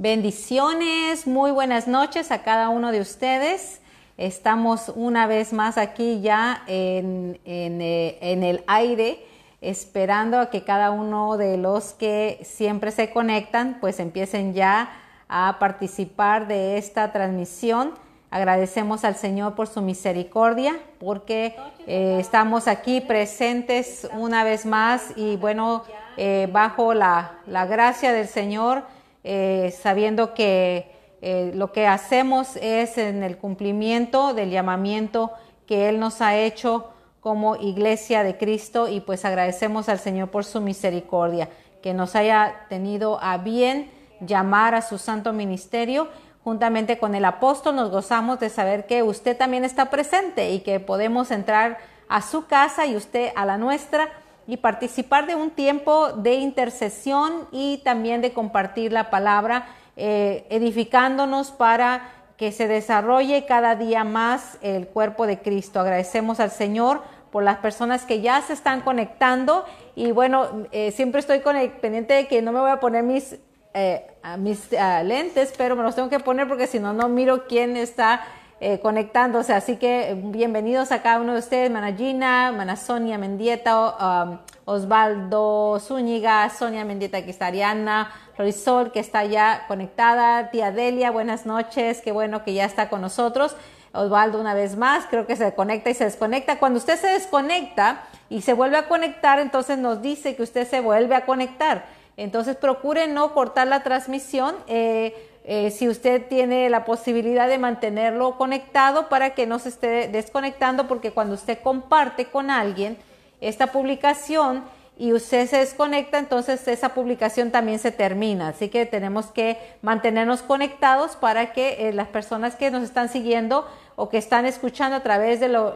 Bendiciones, muy buenas noches a cada uno de ustedes. Estamos una vez más aquí ya en, eh, en, el aire, esperando a que cada uno de los que siempre se conectan, pues empiecen ya a participar de esta transmisión. Agradecemos al Señor por su misericordia, porque eh, estamos aquí presentes una vez más y bueno, eh, bajo la, la gracia del Señor eh, sabiendo que eh, lo que hacemos es en el cumplimiento del llamamiento que Él nos ha hecho como iglesia de Cristo y pues agradecemos al Señor por su misericordia, que nos haya tenido a bien llamar a su santo ministerio. Juntamente con el apóstol nos gozamos de saber que usted también está presente y que podemos entrar a su casa y usted a la nuestra y participar de un tiempo de intercesión y también de compartir la palabra, eh, edificándonos para que se desarrolle cada día más el cuerpo de Cristo. Agradecemos al Señor por las personas que ya se están conectando y bueno, eh, siempre estoy pendiente de que no me voy a poner mis, eh, mis lentes, pero me los tengo que poner porque si no, no miro quién está eh, conectándose. Así que bienvenidos a cada uno de ustedes, Mana Gina, Mana Mendieta, um, Osvaldo Zúñiga, Sonia Mendieta que está Ariana, Florisol que está ya conectada, tía Delia, buenas noches, qué bueno que ya está con nosotros. Osvaldo una vez más, creo que se conecta y se desconecta. Cuando usted se desconecta y se vuelve a conectar, entonces nos dice que usted se vuelve a conectar. Entonces procure no cortar la transmisión. Eh, eh, si usted tiene la posibilidad de mantenerlo conectado para que no se esté desconectando, porque cuando usted comparte con alguien esta publicación y usted se desconecta, entonces esa publicación también se termina. Así que tenemos que mantenernos conectados para que eh, las personas que nos están siguiendo o que están escuchando a través de lo,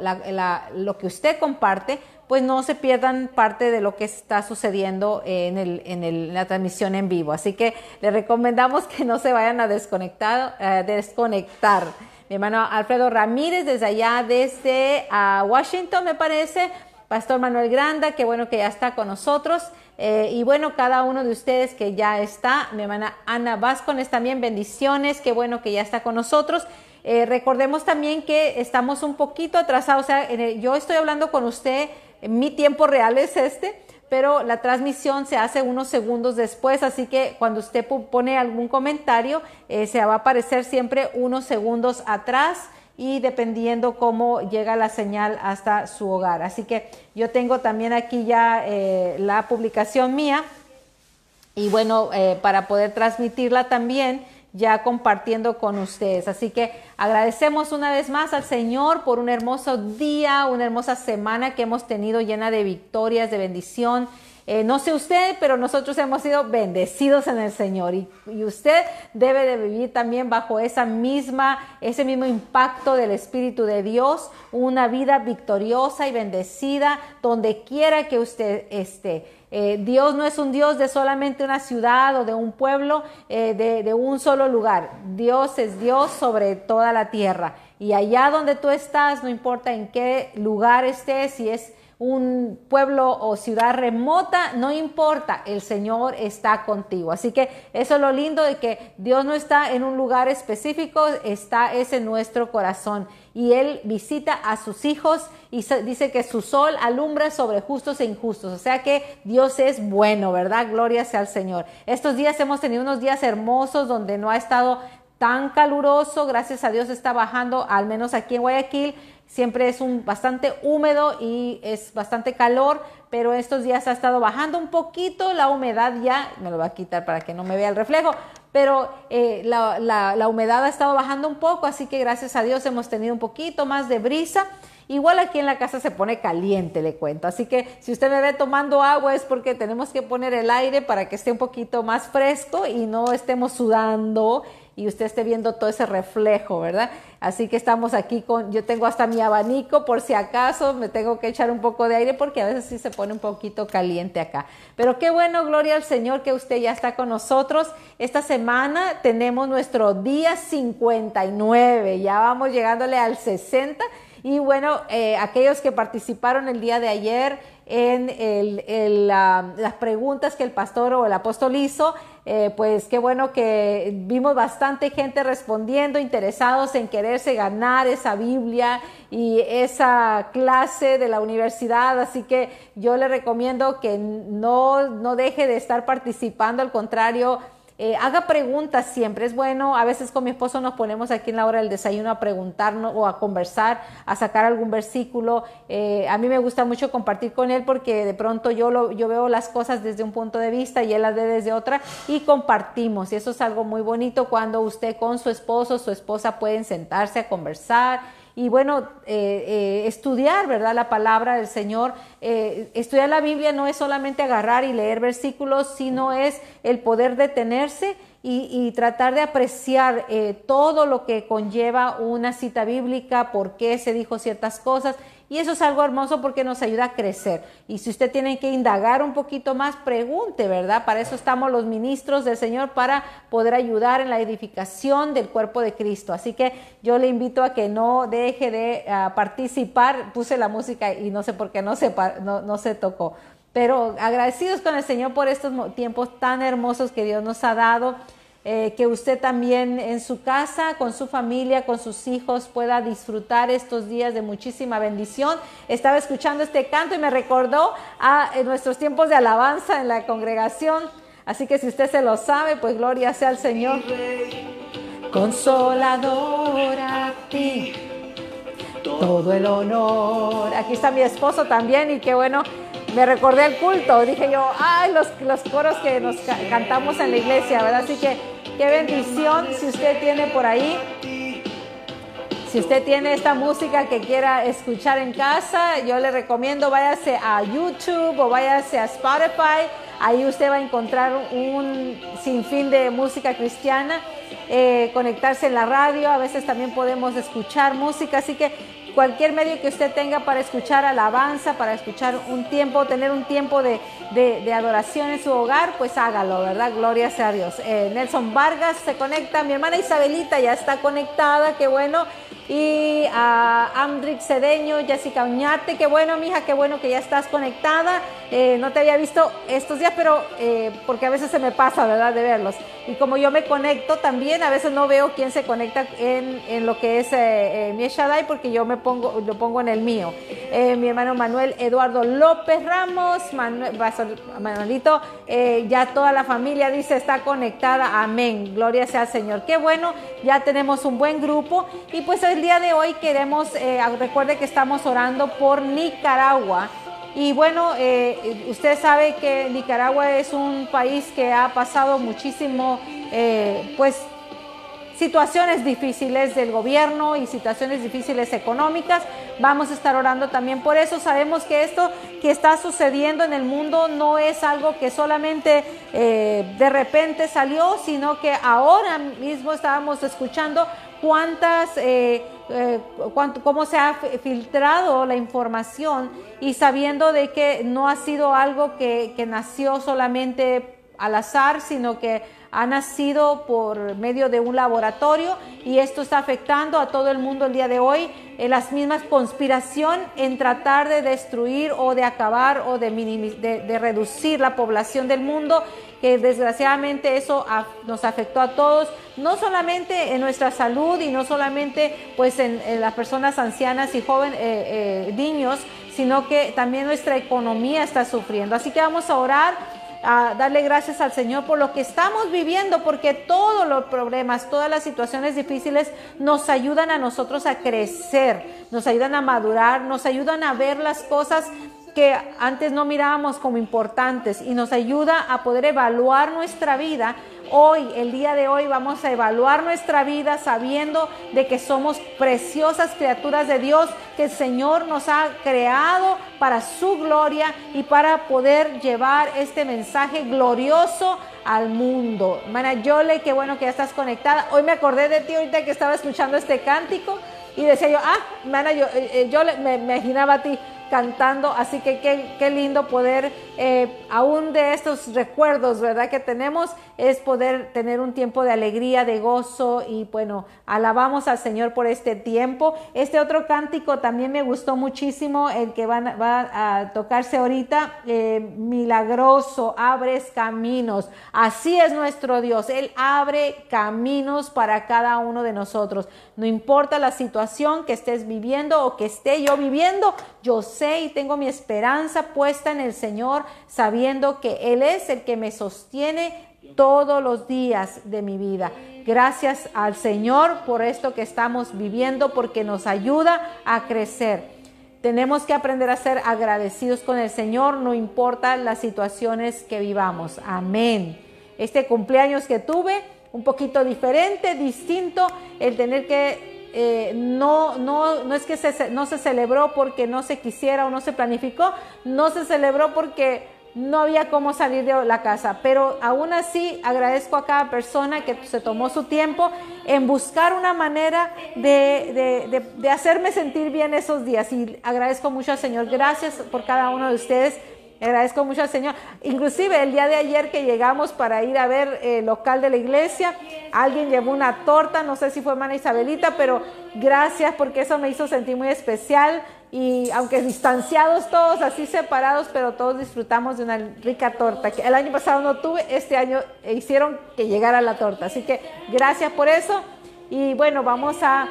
lo que usted comparte, pues no se pierdan parte de lo que está sucediendo en, la transmisión en vivo. Así que les recomendamos que no se vayan a desconectar. Eh, desconectar. Mi hermano Alfredo Ramírez desde allá, desde uh, Washington, me parece. Pastor Manuel Granda, qué bueno que ya está con nosotros. Eh, y bueno, cada uno de ustedes que ya está. Mi hermana Ana Vázquez también, bendiciones, qué bueno que ya está con nosotros. Eh, recordemos también que estamos un poquito atrasados, o sea, yo estoy hablando con usted mi tiempo real es este, pero la transmisión se hace unos segundos después, así que cuando usted pone algún comentario, eh, se va a aparecer siempre unos segundos atrás y dependiendo cómo llega la señal hasta su hogar. Así que yo tengo también aquí ya eh, la publicación mía y bueno, eh, para poder transmitirla también ya compartiendo con ustedes. Así que agradecemos una vez más al Señor por un hermoso día, una hermosa semana que hemos tenido llena de victorias, de bendición. Eh, no sé usted, pero nosotros hemos sido bendecidos en el Señor y, y, usted debe de vivir también bajo esa misma, ese mismo impacto del Espíritu de Dios, una vida victoriosa y bendecida donde quiera que usted esté. Eh, Dios no es un Dios de solamente una ciudad o de un pueblo, eh, de, un solo lugar. Dios es Dios sobre toda la tierra. Y allá donde tú estás, no importa en qué lugar estés, si es un pueblo o ciudad remota, no importa, el Señor está contigo. Así que eso es lo lindo de que Dios no está en un lugar específico, está es en nuestro corazón. Y Él visita a sus hijos y dice que su sol alumbra sobre justos e injustos. O sea que Dios es bueno, ¿verdad? Gloria sea al Señor. Estos días hemos tenido unos días hermosos donde no ha estado tan caluroso, gracias a Dios está bajando, al menos aquí en Guayaquil, siempre es un bastante húmedo y es bastante calor, pero estos días ha estado bajando un poquito la humedad ya, me lo voy a quitar para que no me vea el reflejo, pero eh, la, la, humedad ha estado bajando un poco, así que gracias a Dios hemos tenido un poquito más de brisa. Igual aquí en la casa se pone caliente, le cuento. Así que si usted me ve tomando agua es porque tenemos que poner el aire para que esté un poquito más fresco y no estemos sudando y usted esté viendo todo ese reflejo, ¿verdad? Así que estamos aquí con, yo tengo hasta mi abanico por si acaso me tengo que echar un poco de aire porque a veces sí se pone un poquito caliente acá. Pero qué bueno, gloria al Señor que usted ya está con nosotros. Esta semana tenemos nuestro día 59, ya vamos llegándole al 60. Y bueno, eh, aquellos que participaron el día de ayer, en las preguntas que el pastor o el apóstol hizo. Eh, pues qué bueno que vimos bastante gente respondiendo, interesados en quererse ganar esa Biblia y esa clase de la universidad. Así que yo le recomiendo que no, no deje de estar participando, al contrario, eh, haga preguntas siempre, es bueno. A veces con mi esposo nos ponemos aquí en la hora del desayuno a preguntarnos o a conversar, a sacar algún versículo. Eh, a mí me gusta mucho compartir con él porque de pronto yo, lo, yo veo las cosas desde un punto de vista y él las ve desde otra y compartimos. Y eso es algo muy bonito cuando usted con su esposo, su esposa pueden sentarse a conversar y bueno, eh, eh, estudiar, ¿verdad? La palabra del Señor. Eh, estudiar la Biblia no es solamente agarrar y leer versículos, sino es el poder detenerse y, tratar de apreciar todo lo que conlleva una cita bíblica, por qué se dijo ciertas cosas y eso es algo hermoso porque nos ayuda a crecer. Y si usted tiene que indagar un poquito más, pregunte, ¿verdad? Para eso estamos los ministros del Señor, para poder ayudar en la edificación del cuerpo de Cristo. Así que yo le invito a que no deje de ah, participar. Puse la música y no sé por qué no se, no, no se tocó. Pero agradecidos con el Señor por estos tiempos tan hermosos que Dios nos ha dado. Eh, que usted también en su casa, con su familia, con sus hijos, pueda disfrutar estos días de muchísima bendición. Estaba escuchando este canto y me recordó a nuestros tiempos de alabanza en la congregación. Así que si usted se lo sabe, pues gloria sea al Señor. Consolador a ti, todo el honor. Aquí está mi esposo también y qué bueno me recordé el culto, dije yo, ay, los, los coros que nos cantamos en la iglesia, ¿verdad? Así que qué bendición si usted tiene por ahí, si usted tiene esta música que quiera escuchar en casa, yo le recomiendo váyase a YouTube o váyase a Spotify, ahí usted va a encontrar un sinfín de música cristiana, eh, conectarse en la radio, a veces también podemos escuchar música, así que cualquier medio que usted tenga para escuchar alabanza, para escuchar un tiempo, tener un tiempo de, adoración en su hogar, pues hágalo, ¿verdad? Gloria sea Dios. Eh, Nelson Vargas se conecta, mi hermana Isabelita ya está conectada, qué bueno. Y a Cedeño, Jessica Uñate, qué bueno, mija, qué bueno que ya estás conectada. Eh, no te había visto estos días, pero eh, porque a veces se me pasa, ¿verdad?, de verlos. Y como yo me conecto también, a veces no veo quién se conecta en, lo que es eh, mi Shaddai, porque yo me pongo, lo pongo en el mío. mi hermano Manuel Eduardo López Ramos, Manuel, Manuelito, ya toda la familia dice está conectada, amén, gloria sea al Señor. Qué bueno, ya tenemos un buen grupo y pues el día de hoy queremos, recuerde que estamos orando por Nicaragua. Y bueno, eh, usted sabe que Nicaragua es un país que ha pasado muchísimo, eh, pues, situaciones difíciles del gobierno y situaciones difíciles económicas. Vamos a estar orando también por eso. Sabemos que esto que está sucediendo en el mundo no es algo que solamente eh, de repente salió, sino que ahora mismo estábamos escuchando cuántas, eh, eh, cómo se ha filtrado la información y sabiendo de que no ha sido algo que, que nació solamente al azar, sino que ha nacido por medio de un laboratorio y esto está afectando a todo el mundo el día de hoy en las mismas conspiración en tratar de destruir o de acabar o de, de, reducir la población del mundo que desgraciadamente eso nos afectó a todos, no solamente en nuestra salud y no solamente pues en, las personas ancianas y jóvenes, eh, eh, niños, sino que también nuestra economía está sufriendo. Así que vamos a orar a darle gracias al Señor por lo que estamos viviendo, porque todos los problemas, todas las situaciones difíciles nos ayudan a nosotros a crecer, nos ayudan a madurar, nos ayudan a ver las cosas que antes no mirábamos como importantes y nos ayuda a poder evaluar nuestra vida Hoy, el día de hoy, vamos a evaluar nuestra vida sabiendo de que somos preciosas criaturas de Dios, que el Señor nos ha creado para su gloria y para poder llevar este mensaje glorioso al mundo. Hermana Yole, qué bueno que ya estás conectada. Hoy me acordé de ti ahorita que estaba escuchando este cántico y decía yo, ah, hermana, yo, eh, eh, yo me imaginaba a ti cantando, así que qué, lindo poder, eh, aún de estos recuerdos, ¿verdad? Que tenemos, es poder tener un tiempo de alegría, de gozo y bueno, alabamos al Señor por este tiempo. Este otro cántico también me gustó muchísimo, el que van, va a tocarse ahorita, eh, milagroso, abres caminos. Así es nuestro Dios, Él abre caminos para cada uno de nosotros. No importa la situación que estés viviendo o que esté yo viviendo, yo sé y tengo mi esperanza puesta en el Señor, sabiendo que Él es el que me sostiene todos los días de mi vida. Gracias al Señor por esto que estamos viviendo, porque nos ayuda a crecer. Tenemos que aprender a ser agradecidos con el Señor, no importa las situaciones que vivamos. Amén. Este cumpleaños que tuve, un poquito diferente, distinto, el tener que eh, no, no, no es que no se celebró porque no se quisiera o no se planificó, no se celebró porque no había cómo salir de la casa, pero aún así agradezco a cada persona que se tomó su tiempo en buscar una manera de, de, de, hacerme sentir bien esos días y agradezco mucho al Señor. Gracias por cada uno de ustedes. Agradezco mucho al Señor. Inclusive el día de ayer que llegamos para ir a ver el local de la iglesia, alguien llevó una torta, no sé si fue hermana Isabelita, pero gracias porque eso me hizo sentir muy especial y aunque distanciados todos, así separados, pero todos disfrutamos de una rica torta que el año pasado no tuve, este año hicieron que llegara la torta. Así que gracias por eso y bueno, vamos a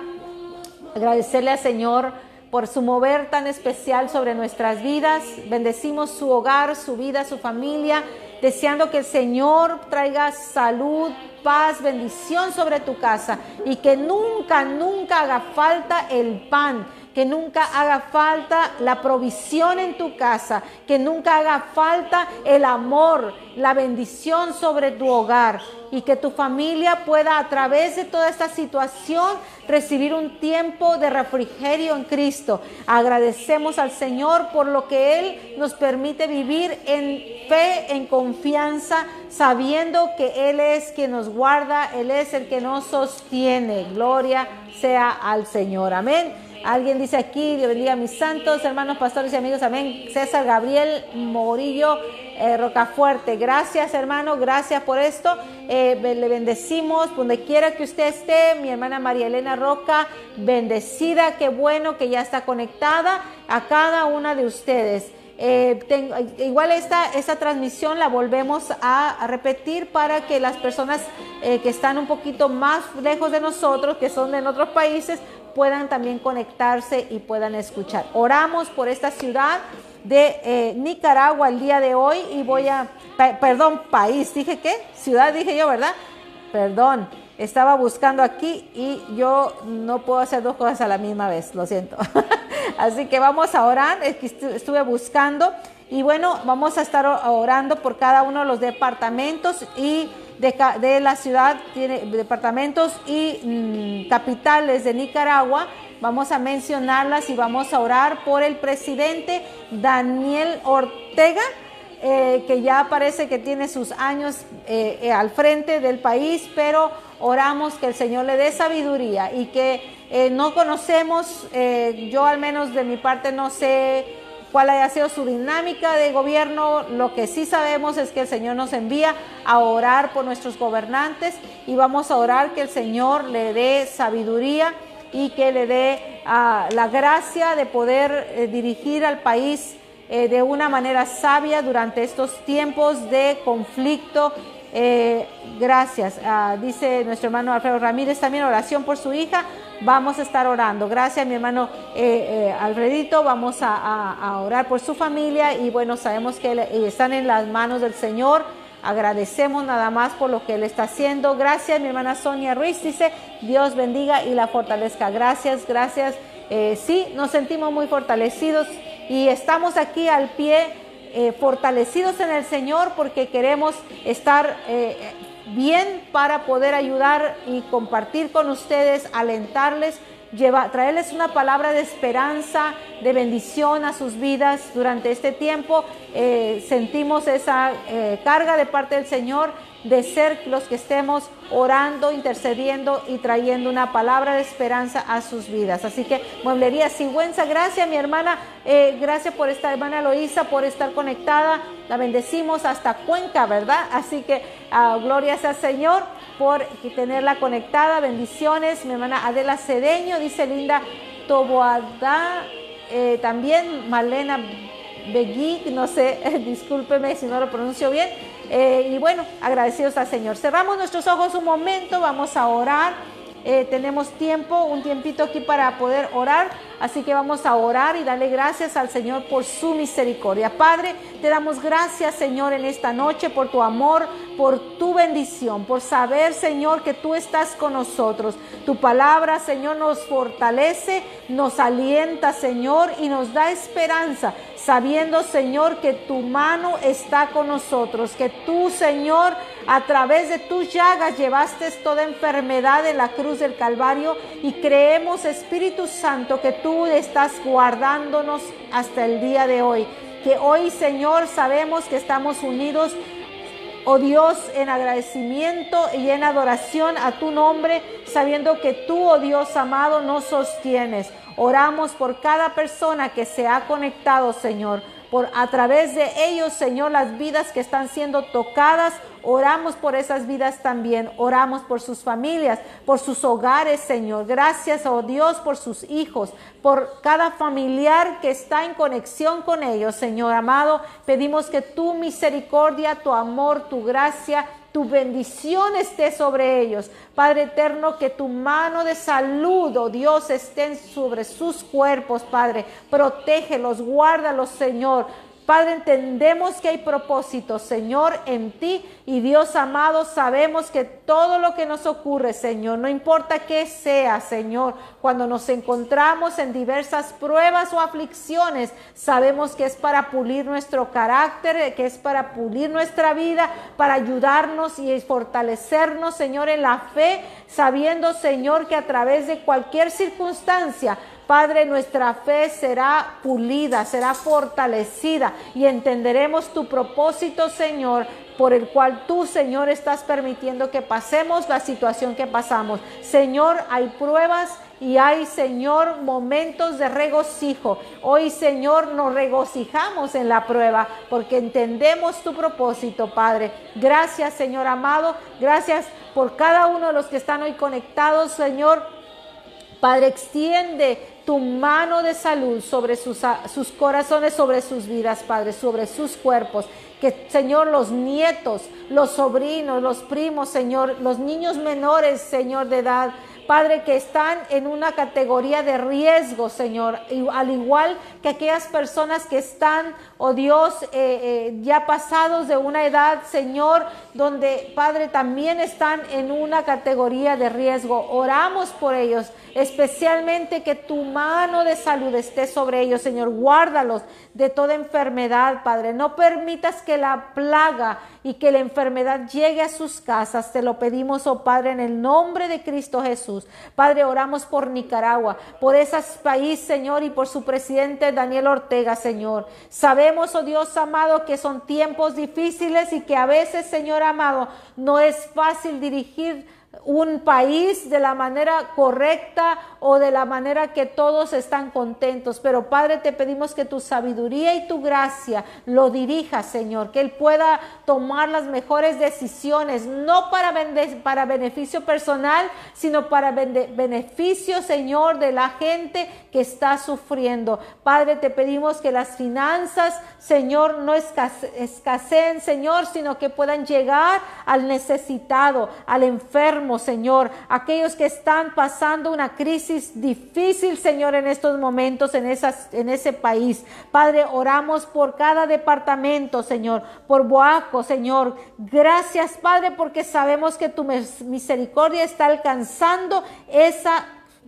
agradecerle al Señor por su mover tan especial sobre nuestras vidas. Bendecimos su hogar, su vida, su familia, deseando que el Señor traiga salud, paz, bendición sobre tu casa y que nunca, nunca haga falta el pan que nunca haga falta la provisión en tu casa, que nunca haga falta el amor, la bendición sobre tu hogar y que tu familia pueda a través de toda esta situación recibir un tiempo de refrigerio en Cristo. Agradecemos al Señor por lo que Él nos permite vivir en fe, en confianza, sabiendo que Él es quien nos guarda, Él es el que nos sostiene. Gloria sea al Señor. Amén. Alguien dice aquí, Dios bendiga a mis santos, hermanos, pastores y amigos, amén. César Gabriel Morillo eh, Rocafuerte, gracias hermano, gracias por esto. Eh, le bendecimos donde quiera que usted esté. Mi hermana María Elena Roca, bendecida, qué bueno que ya está conectada a cada una de ustedes. Eh, igual esta, esta transmisión la volvemos a, repetir para que las personas que están un poquito más lejos de nosotros, que son de otros países, puedan también conectarse y puedan escuchar. Oramos por esta ciudad de eh, Nicaragua el día de hoy y voy a, perdón, país, dije qué, ciudad dije yo, ¿verdad? Perdón, estaba buscando aquí y yo no puedo hacer dos cosas a la misma vez, lo siento. Así que vamos a orar, estuve buscando y bueno, vamos a estar orando por cada uno de los departamentos y de, la ciudad, tiene departamentos y mm, capitales de Nicaragua. Vamos a mencionarlas y vamos a orar por el presidente Daniel Ortega, eh, que ya parece que tiene sus años eh, eh, al frente del país, pero oramos que el Señor le dé sabiduría y que no conocemos, yo al menos de mi parte no sé cuál haya sido su dinámica de gobierno. Lo que sí sabemos es que el Señor nos envía a orar por nuestros gobernantes y vamos a orar que el Señor le dé sabiduría y que le dé ah, la gracia de poder eh, dirigir al país eh, de una manera sabia durante estos tiempos de conflicto. Eh, gracias, ah, dice nuestro hermano Alfredo Ramírez, también oración por su hija vamos a estar orando. Gracias, mi hermano eh, eh, Alfredito. Vamos a, orar por su familia y bueno, sabemos que están en las manos del Señor. Agradecemos nada más por lo que Él está haciendo. Gracias, mi hermana Sonia Ruiz dice, Dios bendiga y la fortalezca. Gracias, gracias. sí, nos sentimos muy fortalecidos y estamos aquí al pie, fortalecidos en el Señor porque queremos estar bien para poder ayudar y compartir con ustedes, alentarles lleva, traerles una palabra de esperanza, de bendición a sus vidas durante este tiempo. Eh, sentimos esa eh, carga de parte del Señor de ser los que estemos orando, intercediendo y trayendo una palabra de esperanza a sus vidas. Así que, Mueblería Sigüenza, gracias mi hermana, eh, gracias por esta hermana Loisa, por estar conectada. La bendecimos hasta Cuenca, ¿verdad? Así que, uh, gloria sea al Señor por tenerla conectada. Bendiciones, mi hermana Adela Cedeño, dice Linda Toboada, eh, también Malena Begui, no sé, discúlpeme si no lo pronuncio bien. Eh, y bueno, agradecidos al Señor. Cerramos nuestros ojos un momento, vamos a orar. Eh, tenemos tiempo, un tiempito aquí para poder orar. Así que vamos a orar y darle gracias al Señor por su misericordia. Padre, te damos gracias, Señor, en esta noche por tu amor, por tu bendición, por saber, Señor, que tú estás con nosotros. Tu palabra, Señor, nos fortalece, nos alienta, Señor, y nos da esperanza, sabiendo, Señor, que tu mano está con nosotros, que tú, Señor, a través de tus llagas llevaste toda enfermedad en la cruz del Calvario y creemos, Espíritu Santo, que tú estás guardándonos hasta el día de hoy. Que hoy, Señor, sabemos que estamos unidos, oh Dios, en agradecimiento y en adoración a tu nombre, sabiendo que tú, oh Dios amado, nos sostienes. Oramos por cada persona que se ha conectado, Señor por a través de ellos, Señor, las vidas que están siendo tocadas. Oramos por esas vidas también. Oramos por sus familias, por sus hogares, Señor. Gracias, oh Dios, por sus hijos, por cada familiar que está en conexión con ellos, Señor amado. Pedimos que tu misericordia, tu amor, tu gracia, tu bendición esté sobre ellos. Padre eterno, que tu mano de salud, oh Dios, esté sobre sus cuerpos, Padre. Protégelos, guárdalos, Señor. Padre, entendemos que hay propósito, Señor, en ti. Y Dios amado, sabemos que todo lo que nos ocurre, Señor, no importa qué sea, Señor, cuando nos encontramos en diversas pruebas o aflicciones, sabemos que es para pulir nuestro carácter, que es para pulir nuestra vida, para ayudarnos y fortalecernos, Señor, en la fe, sabiendo, Señor, que a través de cualquier circunstancia, Padre, nuestra fe será pulida, será fortalecida y entenderemos tu propósito, Señor, por el cual tú, Señor, estás permitiendo que pasemos la situación que pasamos. Señor, hay pruebas y hay, Señor, momentos de regocijo. Hoy, Señor, nos regocijamos en la prueba porque entendemos tu propósito, Padre. Gracias, Señor amado. Gracias por cada uno de los que están hoy conectados, Señor. Padre, extiende tu mano de salud sobre sus, sus, corazones, sobre sus vidas, Padre, sobre sus cuerpos. Que, Señor, los nietos, los sobrinos, los primos, Señor, los niños menores, Señor, de edad, Padre, que están en una categoría de riesgo, Señor, al igual que aquellas personas que están, oh Dios, eh, eh, ya pasados de una edad, Señor, donde, Padre, también están en una categoría de riesgo. Oramos por ellos, especialmente que tu mano de salud esté sobre ellos, Señor. Guárdalos de toda enfermedad, Padre. No permitas que la plaga y que la enfermedad llegue a sus casas. Te lo pedimos, oh Padre, en el nombre de Cristo Jesús. Padre, oramos por Nicaragua, por ese país, Señor, y por su presidente Daniel Ortega, Señor. Sabemos, oh Dios amado, que son tiempos difíciles y que a veces, Señor amado, no es fácil dirigir un país de la manera correcta o de la manera que todos están contentos. Pero Padre, te pedimos que tu sabiduría y tu gracia lo dirija, Señor, que Él pueda tomar las mejores decisiones, no para, para beneficio personal, sino para beneficio, Señor, de la gente que está sufriendo. Padre, te pedimos que las finanzas, Señor, no escaseen, Señor, sino que puedan llegar al necesitado, al enfermo Señor, aquellos que están pasando una crisis difícil, Señor, en estos momentos en, esas, en ese país. Padre, oramos por cada departamento, Señor, por Boaco, Señor. Gracias, Padre, porque sabemos que tu misericordia está alcanzando esa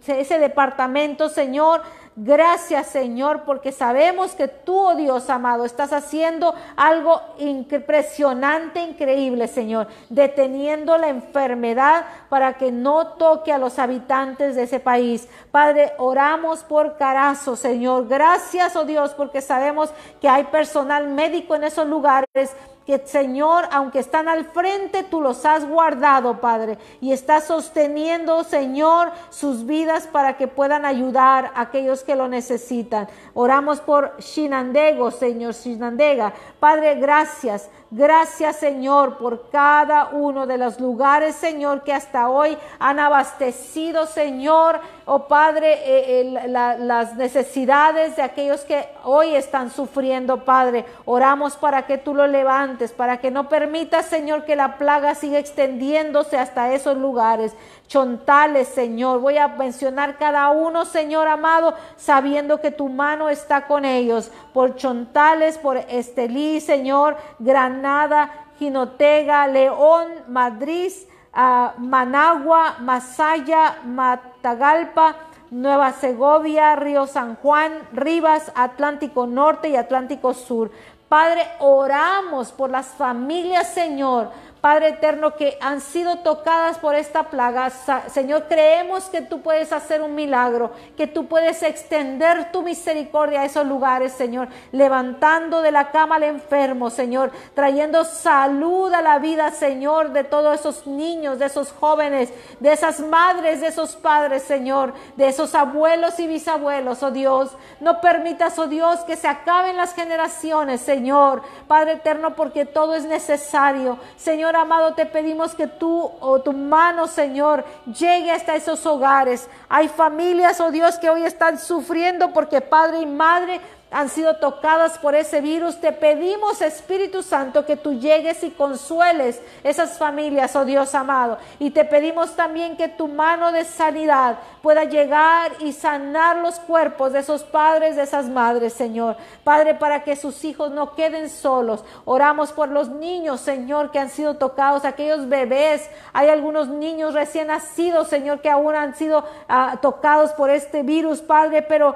ese departamento, Señor, Gracias, Señor, porque sabemos que tú, oh Dios amado, estás haciendo algo impresionante, increíble, Señor, deteniendo la enfermedad para que no toque a los habitantes de ese país. Padre, oramos por Carazo, Señor. Gracias, oh Dios, porque sabemos que hay personal médico en esos lugares que Señor, aunque están al frente, tú los has guardado, Padre, y estás sosteniendo, Señor, sus vidas para que puedan ayudar a aquellos que lo necesitan. Oramos por Shinandego, Señor, Shinandega. Padre, gracias. Gracias Señor por cada uno de los lugares, Señor, que hasta hoy han abastecido, Señor, oh Padre, eh, las necesidades de aquellos que hoy están sufriendo, Padre. Oramos para que tú lo levantes, para que no permitas, Señor, que la plaga siga extendiéndose hasta esos lugares. Chontales, Señor. Voy a mencionar cada uno, Señor amado, sabiendo que tu mano está con ellos. Por Chontales, por Estelí, Señor, Granada, Jinotega, León, Madrid, ah, Managua, Masaya, Matagalpa, Nueva Segovia, Río San Juan, Rivas, Atlántico Norte y Atlántico Sur. Padre, oramos por las familias, Señor, Padre eterno, que han sido tocadas por esta plaga. Señor, creemos que tú puedes hacer un milagro, que tú puedes extender tu misericordia a esos lugares, Señor, levantando de la cama al enfermo, Señor, trayendo salud a la vida, Señor, de todos esos niños, de esos jóvenes, de esas madres, de esos padres, Señor, de esos abuelos y bisabuelos, oh Dios. No permitas, oh Dios, que se acaben las generaciones, Señor, Padre eterno, porque todo es necesario. Señor, amado, te pedimos que tú o tu mano, Señor, llegue hasta esos hogares. Hay familias, oh Dios, que hoy están sufriendo porque padre y madre han sido tocadas por ese virus. Te pedimos, Espíritu Santo, que tú llegues y consueles esas familias, oh Dios amado. Y te pedimos también que tu mano de sanidad pueda llegar y sanar los cuerpos de esos padres, de esas madres, Señor. Padre, para que sus hijos no queden solos. Oramos por los niños, Señor, que han sido tocados, aquellos bebés. Hay algunos niños recién nacidos, Señor, que aún han sido ah, tocados por este virus, Padre, pero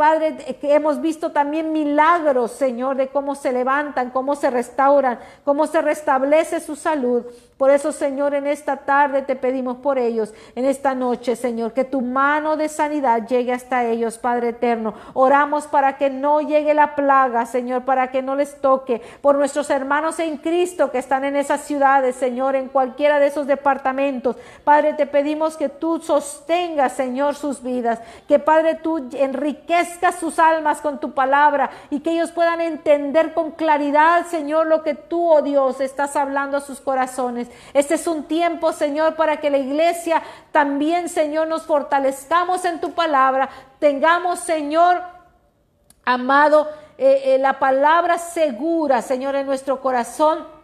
Padre, que hemos visto también milagros, Señor, de cómo se levantan, cómo se restauran, cómo se restablece su salud. Por eso, Señor, en esta tarde te pedimos por ellos, en esta noche, Señor, que tu mano de sanidad llegue hasta ellos, Padre eterno. Oramos para que no llegue la plaga, Señor, para que no les toque. Por nuestros hermanos en Cristo que están en esas ciudades, Señor, en cualquiera de esos departamentos. Padre, te pedimos que tú sostengas, Señor, sus vidas. Que, Padre, tú enriquezcas sus almas con tu palabra y que ellos puedan entender con claridad, Señor, lo que tú, oh Dios, estás hablando a sus corazones. Este es un tiempo, Señor, para que la iglesia también, Señor, nos fortalezcamos en tu palabra. Tengamos, Señor, amado, eh, eh, la palabra segura, Señor, en nuestro corazón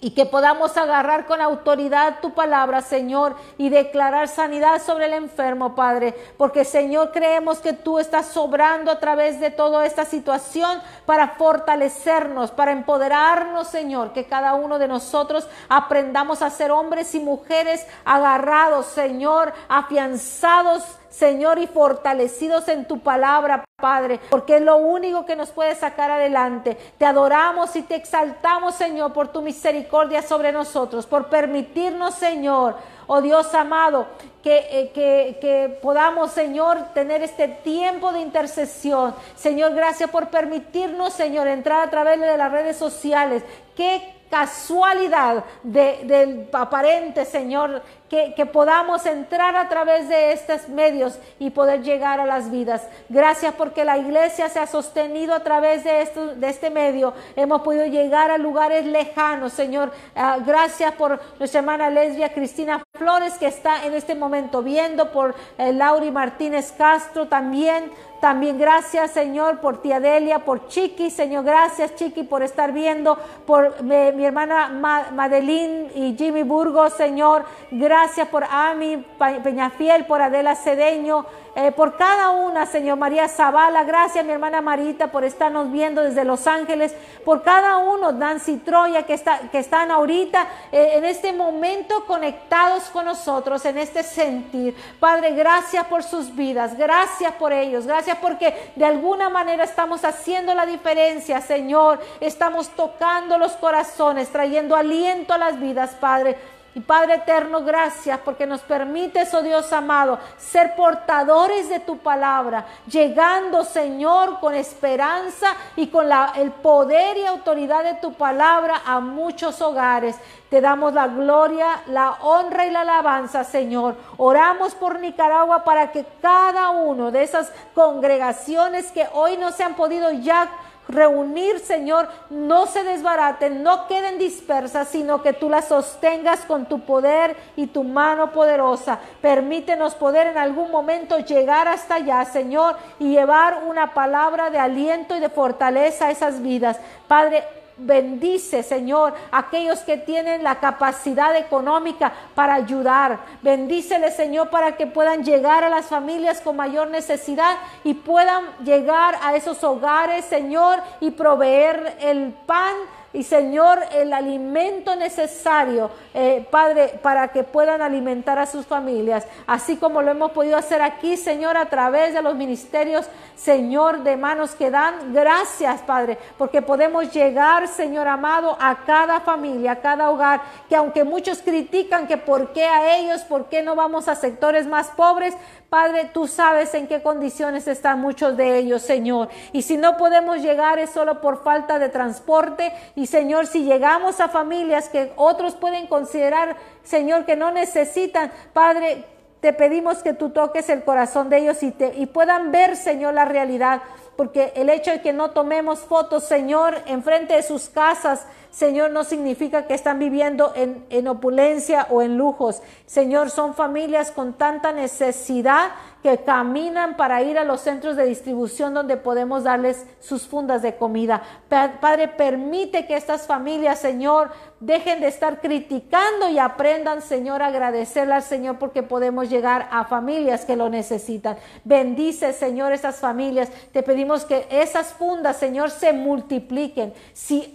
y que podamos agarrar con autoridad tu palabra, Señor, y declarar sanidad sobre el enfermo, Padre. Porque, Señor, creemos que tú estás sobrando a través de toda esta situación para fortalecernos, para empoderarnos, Señor. Que cada uno de nosotros aprendamos a ser hombres y mujeres agarrados, Señor, afianzados Señor, y fortalecidos en tu palabra, Padre, porque es lo único que nos puede sacar adelante. Te adoramos y te exaltamos, Señor, por tu misericordia sobre nosotros, por permitirnos, Señor, oh Dios amado, que, eh, que, que, podamos, Señor, tener este tiempo de intercesión. Señor, gracias por permitirnos, Señor, entrar a través de las redes sociales. Qué casualidad del aparente, Señor, que, podamos entrar a través de estos medios y poder llegar a las vidas. Gracias porque la iglesia se ha sostenido a través de, esto, de este medio. Hemos podido llegar a lugares lejanos, Señor. Ah, gracias por nuestra hermana lesbia Cristina Flores que está en este momento viendo, por eh, Lauri Martínez Castro también. También gracias, Señor, por tía Delia, por Chiqui, Señor, gracias, Chiqui, por estar viendo, por mi hermana Madeline y Jimmy Burgos, Señor, gracias por Ami Peñafiel, por Adela Cedeño, eh, por cada una, Señor María Zavala, gracias mi hermana Marita por estarnos viendo desde Los Ángeles, por cada uno, Nancy Troya, que, está, que están ahorita eh, en este momento conectados con nosotros, en este sentir. Padre, gracias por sus vidas, gracias por ellos, gracias porque de alguna manera estamos haciendo la diferencia, Señor, estamos tocando los corazones, trayendo aliento a las vidas, Padre. Y Padre eterno, gracias porque nos permites, oh Dios amado, ser portadores de tu palabra, llegando, Señor, con esperanza y con la, el poder y autoridad de tu palabra a muchos hogares. Te damos la gloria, la honra y la alabanza, Señor. Oramos por Nicaragua para que cada uno de esas congregaciones que hoy no se han podido ya reunir, Señor, no se desbaraten, no queden dispersas, sino que tú las sostengas con tu poder y tu mano poderosa. Permítenos poder en algún momento llegar hasta allá, Señor, y llevar una palabra de aliento y de fortaleza a esas vidas. Padre, Bendice, Señor, aquellos que tienen la capacidad económica para ayudar. Bendícele, Señor, para que puedan llegar a las familias con mayor necesidad y puedan llegar a esos hogares, Señor, y proveer el pan y Señor, el alimento necesario, eh, Padre, para que puedan alimentar a sus familias, así como lo hemos podido hacer aquí, Señor, a través de los ministerios, Señor, de manos que dan. Gracias, Padre, porque podemos llegar, Señor amado, a cada familia, a cada hogar, que aunque muchos critican que por qué a ellos, por qué no vamos a sectores más pobres, Padre, tú sabes en qué condiciones están muchos de ellos, Señor. Y si no podemos llegar es solo por falta de transporte. Y Señor, si llegamos a familias que otros pueden considerar, Señor, que no necesitan, Padre, te pedimos que tú toques el corazón de ellos y, te, y puedan ver, Señor, la realidad. Porque el hecho de que no tomemos fotos, Señor, enfrente de sus casas, Señor, no significa que están viviendo en, en, opulencia o en lujos. Señor, son familias con tanta necesidad que caminan para ir a los centros de distribución donde podemos darles sus fundas de comida. Padre, permite que estas familias, Señor, dejen de estar criticando y aprendan, Señor, a agradecerle al Señor porque podemos llegar a familias que lo necesitan. Bendice, Señor, esas familias. Te pedimos que esas fundas, Señor, se multipliquen. Si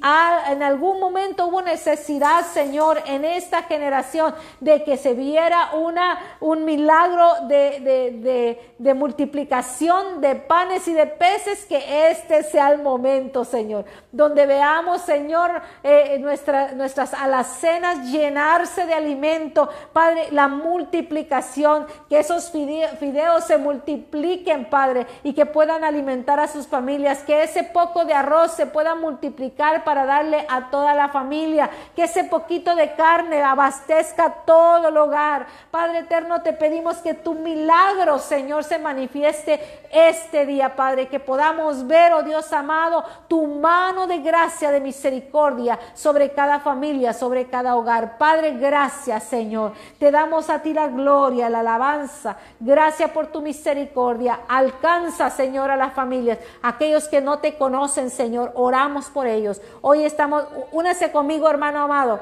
en algún momento hubo necesidad, Señor, en esta generación de que se viera una, un milagro de, de multiplicación de panes y de peces, que este sea el momento, Señor, donde veamos, Señor, eh, nuestra, nuestras alacenas llenarse de alimento, Padre, la multiplicación, que esos fideos se multipliquen, Padre, y que puedan alimentar a sus familias, que ese poco de arroz se pueda multiplicar para darle a toda la familia, que ese poquito de carne abastezca todo el hogar. Padre eterno, te pedimos que tu milagro, Señor, se manifieste este día, Padre, que podamos ver, oh Dios amado, tu mano de gracia, de misericordia sobre cada familia, sobre cada hogar. Padre, gracias, Señor. Te damos a ti la gloria, la alabanza. Gracias por tu misericordia. Alcanza, Señor, a las familias, aquellos que no te conocen, Señor. Oramos por ellos. Hoy estamos, únese conmigo, hermano amado.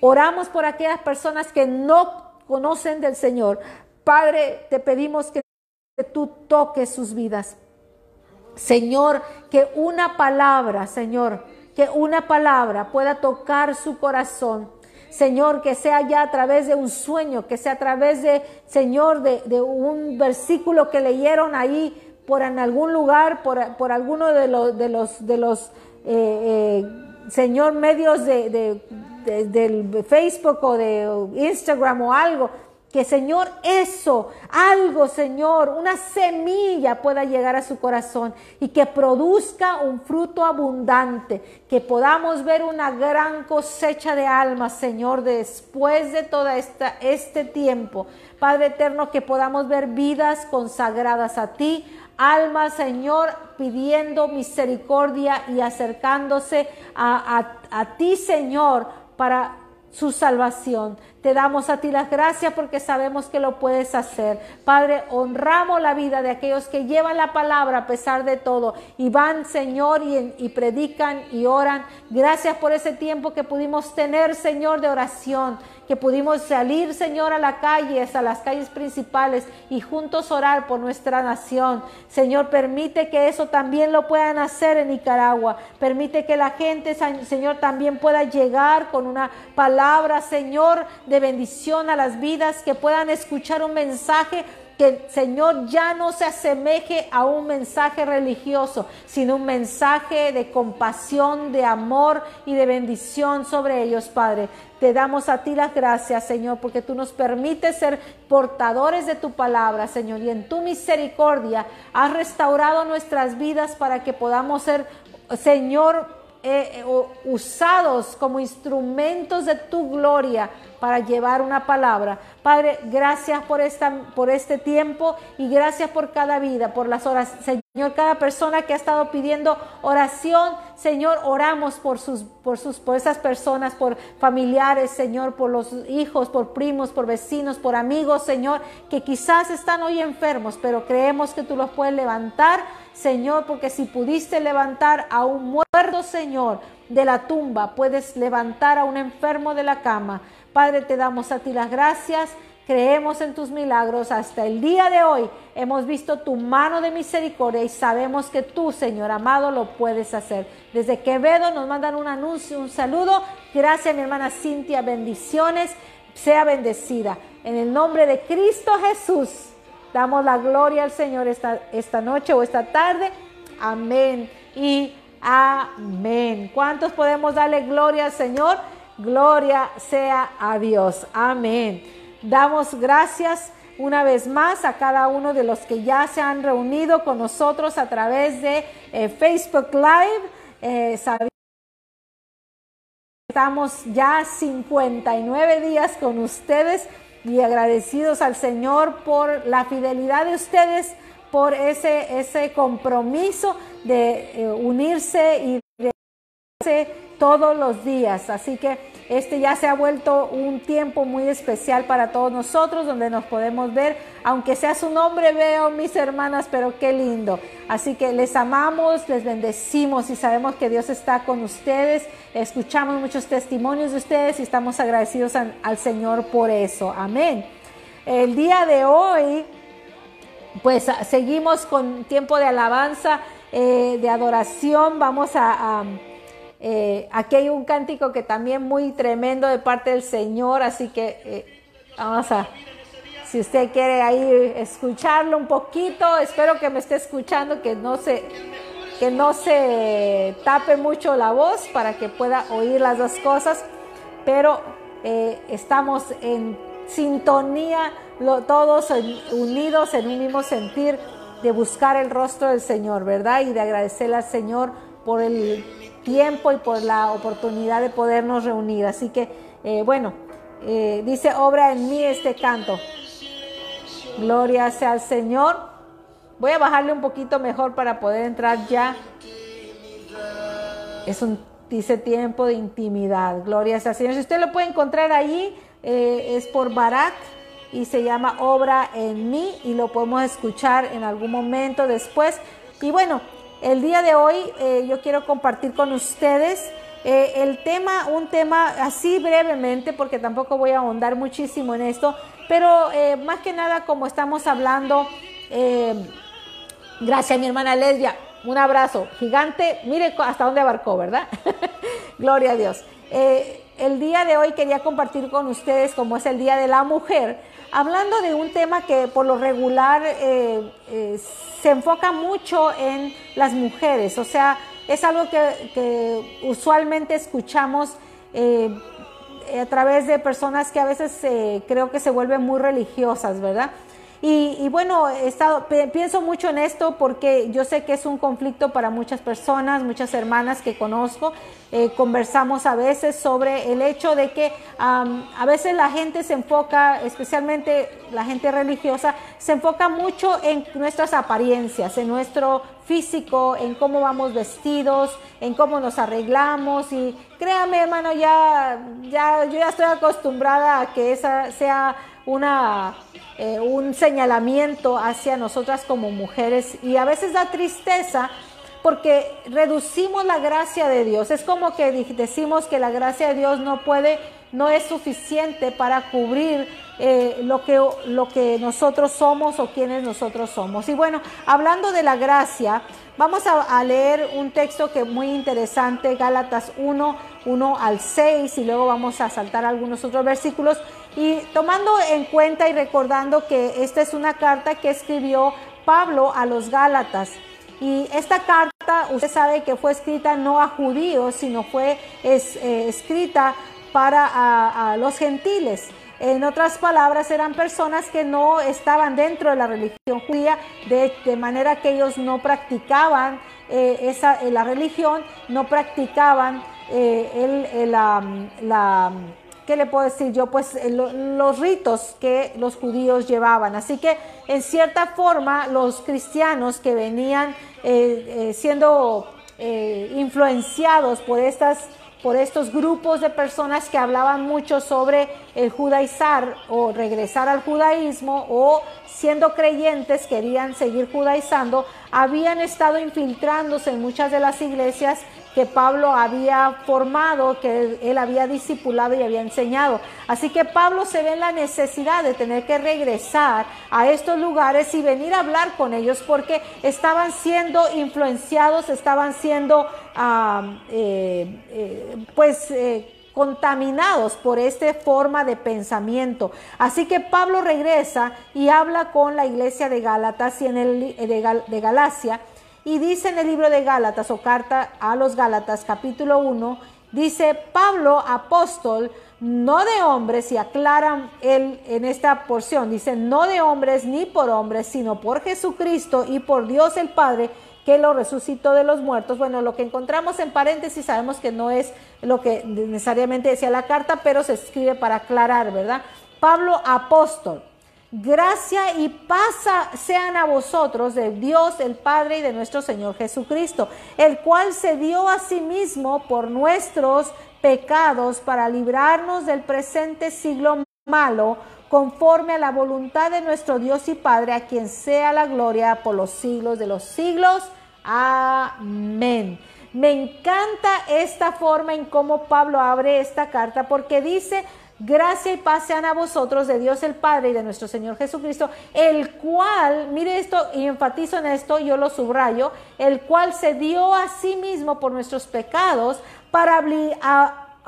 Oramos por aquellas personas que no conocen del Señor. Padre, te pedimos que tú toques sus vidas. Señor, que una palabra, Señor, que una palabra pueda tocar su corazón. Señor, que sea ya a través de un sueño, que sea a través de, Señor, de, un versículo que leyeron ahí por en algún lugar, por, por alguno de los, de los, de los eh, eh, Señor, medios de, de, del Facebook o de Instagram o algo, que Señor, eso, algo Señor, una semilla pueda llegar a su corazón y que produzca un fruto abundante, que podamos ver una gran cosecha de almas, Señor, después de todo este tiempo. Padre eterno, que podamos ver vidas consagradas a ti, almas, Señor, pidiendo misericordia y acercándose a, a, a ti, Señor, para su salvación. Te damos a ti las gracias porque sabemos que lo puedes hacer. Padre, honramos la vida de aquellos que llevan la palabra a pesar de todo y van, Señor, y, predican y oran. Gracias por ese tiempo que pudimos tener, Señor, de oración que pudimos salir, Señor, a la calle, a las calles principales y juntos orar por nuestra nación. Señor, permite que eso también lo puedan hacer en Nicaragua. Permite que la gente, Señor, también pueda llegar con una palabra, Señor, de bendición a las vidas, que puedan escuchar un mensaje que Señor ya no se asemeje a un mensaje religioso, sino un mensaje de compasión, de amor y de bendición sobre ellos, Padre. Te damos a ti las gracias, Señor, porque tú nos permites ser portadores de tu palabra, Señor, y en tu misericordia has restaurado nuestras vidas para que podamos ser, Señor, eh, eh, usados como instrumentos de tu gloria para llevar una palabra. Padre, gracias por, esta, por este tiempo y gracias por cada vida, por las horas. Señor, cada persona que ha estado pidiendo oración, Señor, oramos por sus, por sus, por esas personas, por familiares, Señor, por los hijos, por primos, por vecinos, por amigos, Señor, que quizás están hoy enfermos, pero creemos que tú los puedes levantar Señor, porque si pudiste levantar a un muerto, Señor, de la tumba, puedes levantar a un enfermo de la cama. Padre, te damos a ti las gracias. Creemos en tus milagros. Hasta el día de hoy hemos visto tu mano de misericordia y sabemos que tú, Señor amado, lo puedes hacer. Desde Quevedo nos mandan un anuncio, un saludo. Gracias, mi hermana Cintia. Bendiciones. Sea bendecida. En el nombre de Cristo Jesús. Damos la gloria al Señor esta, esta noche o esta tarde. Amén y amén. ¿Cuántos podemos darle gloria al Señor? Gloria sea a Dios. Amén. Damos gracias una vez más a cada uno de los que ya se han reunido con nosotros a través de eh, Facebook Live. Eh, estamos ya 59 días con ustedes y agradecidos al Señor por la fidelidad de ustedes, por ese, ese compromiso de eh, unirse y de todos los días. Así que este ya se ha vuelto un tiempo muy especial para todos nosotros, donde nos podemos ver, aunque sea su nombre, veo mis hermanas, pero qué lindo. Así que les amamos, les bendecimos y sabemos que Dios está con ustedes. Escuchamos muchos testimonios de ustedes y estamos agradecidos al Señor por eso. Amén. El día de hoy, pues seguimos con tiempo de alabanza, eh, de adoración. Vamos a eh, aquí hay un cántico que también muy tremendo de parte del Señor, así que eh, vamos a, si usted quiere ahí escucharlo un poquito, espero que me esté escuchando, que no se, que no se tape mucho la voz para que pueda oír las dos cosas, pero eh, estamos en sintonía, todos unidos en un mismo sentir de buscar el rostro del Señor, ¿verdad? Y de agradecerle al Señor por el tiempo y por la oportunidad de podernos reunir. Así que, eh, bueno, eh, dice, obra en mí este canto. Gloria sea al Señor. Voy a bajarle un poquito mejor para poder entrar ya. Es un, dice, tiempo de intimidad. Gloria sea al Señor. Si usted lo puede encontrar ahí, eh, es por Barak y se llama Obra en mí y lo podemos escuchar en algún momento después. Y bueno, el día de hoy eh, yo quiero compartir con ustedes eh, el tema, un tema así brevemente, porque tampoco voy a ahondar muchísimo en esto, pero eh, más que nada como estamos hablando, gracias mi hermana Lesbia, un abrazo gigante, mire hasta dónde abarcó, ¿verdad? Gloria a Dios. el día de hoy quería compartir con ustedes, como es el Día de la Mujer, hablando de un tema que por lo regular se enfoca mucho en las mujeres, o sea, es algo que, usualmente escuchamos eh, a través de personas que a veces eh, creo que se vuelven muy religiosas, ¿verdad? Y, bueno, he estado, pienso mucho en esto porque yo sé que es un conflicto para muchas personas, muchas hermanas que conozco. Eh, conversamos a veces sobre el hecho de que a veces la gente se enfoca, especialmente la gente religiosa, se enfoca mucho en nuestras apariencias, en nuestro físico, en cómo vamos vestidos, en cómo nos arreglamos y créame hermano, ya, ya, yo ya estoy acostumbrada a que esa sea una, eh, un señalamiento hacia nosotras como mujeres y a veces da tristeza porque reducimos la gracia de Dios. Es como que decimos que la gracia de Dios no puede, no es suficiente para cubrir eh, lo, que, lo que nosotros somos o quienes nosotros somos. Y bueno, hablando de la gracia, vamos a, leer un texto que es muy interesante, Gálatas 1, 1 al 6, y luego vamos a saltar algunos otros versículos. Y tomando en cuenta y recordando que esta es una carta que escribió Pablo a los Gálatas. Y esta carta, usted sabe que fue escrita no a judíos, sino fue eh, escrita para los gentiles. En otras palabras, eran personas que no estaban dentro de la religión judía, de, manera que ellos no practicaban eh, esa, la religión, no practicaban eh, el, la ¿qué le puedo decir yo? Pues eh, los ritos que los judíos llevaban. Así que en cierta forma los cristianos que venían eh, eh, siendo influenciados por estas por estos grupos de personas que hablaban mucho sobre el judaizar o regresar al judaísmo o siendo creyentes querían seguir judaizando, habían estado infiltrándose en muchas de las iglesias que Pablo había formado, que él, había discipulado y había enseñado. Así que Pablo se ve en la necesidad de tener que regresar a estos lugares y venir a hablar con ellos porque estaban siendo influenciados, estaban siendo ah, eh, eh, pues eh, contaminados por esta forma de pensamiento. Así que Pablo regresa y habla con la iglesia de Gálatas y en el de Galacia y dice en el libro de Gálatas o carta a los Gálatas capítulo 1, dice Pablo apóstol, no de hombres, y aclaran él en esta porción, dice no de hombres ni por hombres, sino por Jesucristo y por Dios el Padre que lo resucitó de los muertos. Bueno, lo que encontramos en paréntesis sabemos que no es lo que necesariamente decía la carta, pero se escribe para aclarar, ¿verdad? Pablo apóstol. Gracia y paz sean a vosotros de Dios el Padre y de nuestro Señor Jesucristo, el cual se dio a sí mismo por nuestros pecados para librarnos del presente siglo malo, conforme a la voluntad de nuestro Dios y Padre, a quien sea la gloria por los siglos de los siglos. Amén. Me encanta esta forma en cómo Pablo abre esta carta porque dice, Gracia y paz sean a vosotros de Dios el Padre y de nuestro Señor Jesucristo, el cual, mire esto y enfatizo en esto, yo lo subrayo, el cual se dio a sí mismo por nuestros pecados para,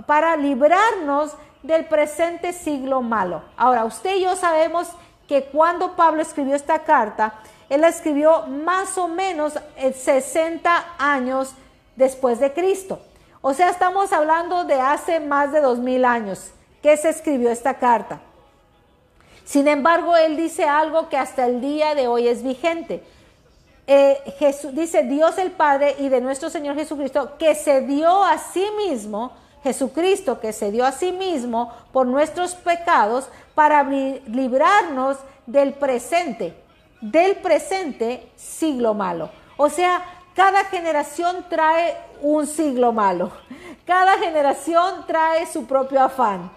para librarnos del presente siglo malo. Ahora, usted y yo sabemos que cuando Pablo escribió esta carta, él la escribió más o menos 60 años después de Cristo. O sea, estamos hablando de hace más de dos mil años que se escribió esta carta. Sin embargo, él dice algo que hasta el día de hoy es vigente. Eh, dice Dios el Padre y de nuestro Señor Jesucristo, que se dio a sí mismo, Jesucristo que se dio a sí mismo por nuestros pecados para librarnos del presente, del presente siglo malo. O sea, cada generación trae un siglo malo. Cada generación trae su propio afán.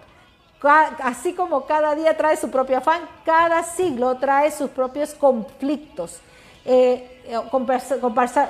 Así como cada día trae su propio afán, cada siglo trae sus propios conflictos. Eh, eh,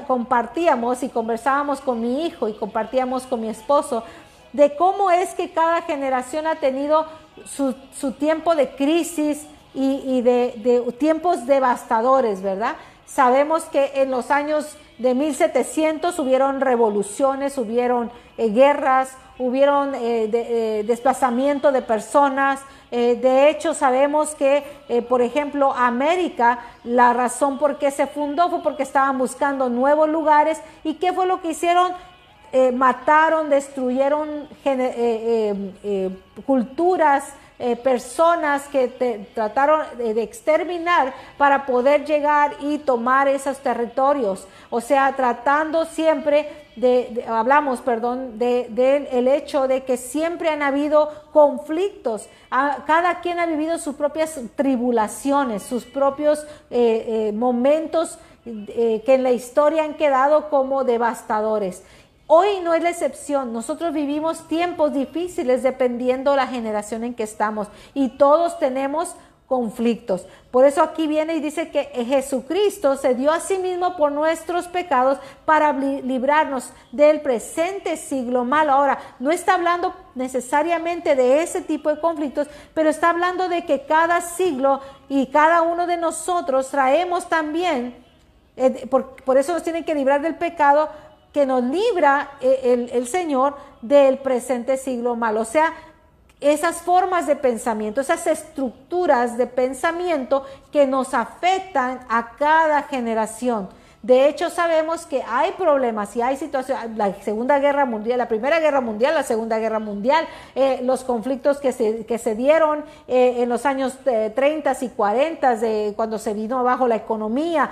compartíamos y conversábamos con mi hijo y compartíamos con mi esposo de cómo es que cada generación ha tenido su, tiempo de crisis y, de, tiempos devastadores, ¿verdad? Sabemos que en los años de 1700 hubieron revoluciones, hubieron eh, guerras, hubieron eh, eh, desplazamiento de personas. de hecho, sabemos que, por ejemplo, América, la razón por qué se fundó fue porque estaban buscando nuevos lugares. ¿Y qué fue lo que hicieron? mataron, destruyeron culturas, eh, personas que te, trataron de, exterminar para poder llegar y tomar esos territorios. O sea, tratando siempre de, hablamos, perdón, del de, el hecho de que siempre han habido conflictos. cada quien ha vivido sus propias tribulaciones, sus propios eh, eh, momentos que en la historia han quedado como devastadores. Hoy no es la excepción. Nosotros vivimos tiempos difíciles dependiendo de la generación en que estamos y todos tenemos conflictos. Por eso aquí viene y dice que Jesucristo se dio a sí mismo por nuestros pecados para librarnos del presente siglo malo. Ahora, no está hablando necesariamente de ese tipo de conflictos, pero está hablando de que cada siglo y cada uno de nosotros traemos también, eh, por, por eso nos tienen que librar del pecado, que nos libra eh, el, Señor del presente siglo malo. O sea, esas formas de pensamiento, esas estructuras de pensamiento que nos afectan a cada generación. De hecho, sabemos que hay problemas y hay situaciones, la Segunda Guerra Mundial, la Primera Guerra Mundial, la Segunda Guerra Mundial, eh, los conflictos que se, que se dieron eh, en los años 30 eh, y 40, de cuando se vino abajo la economía,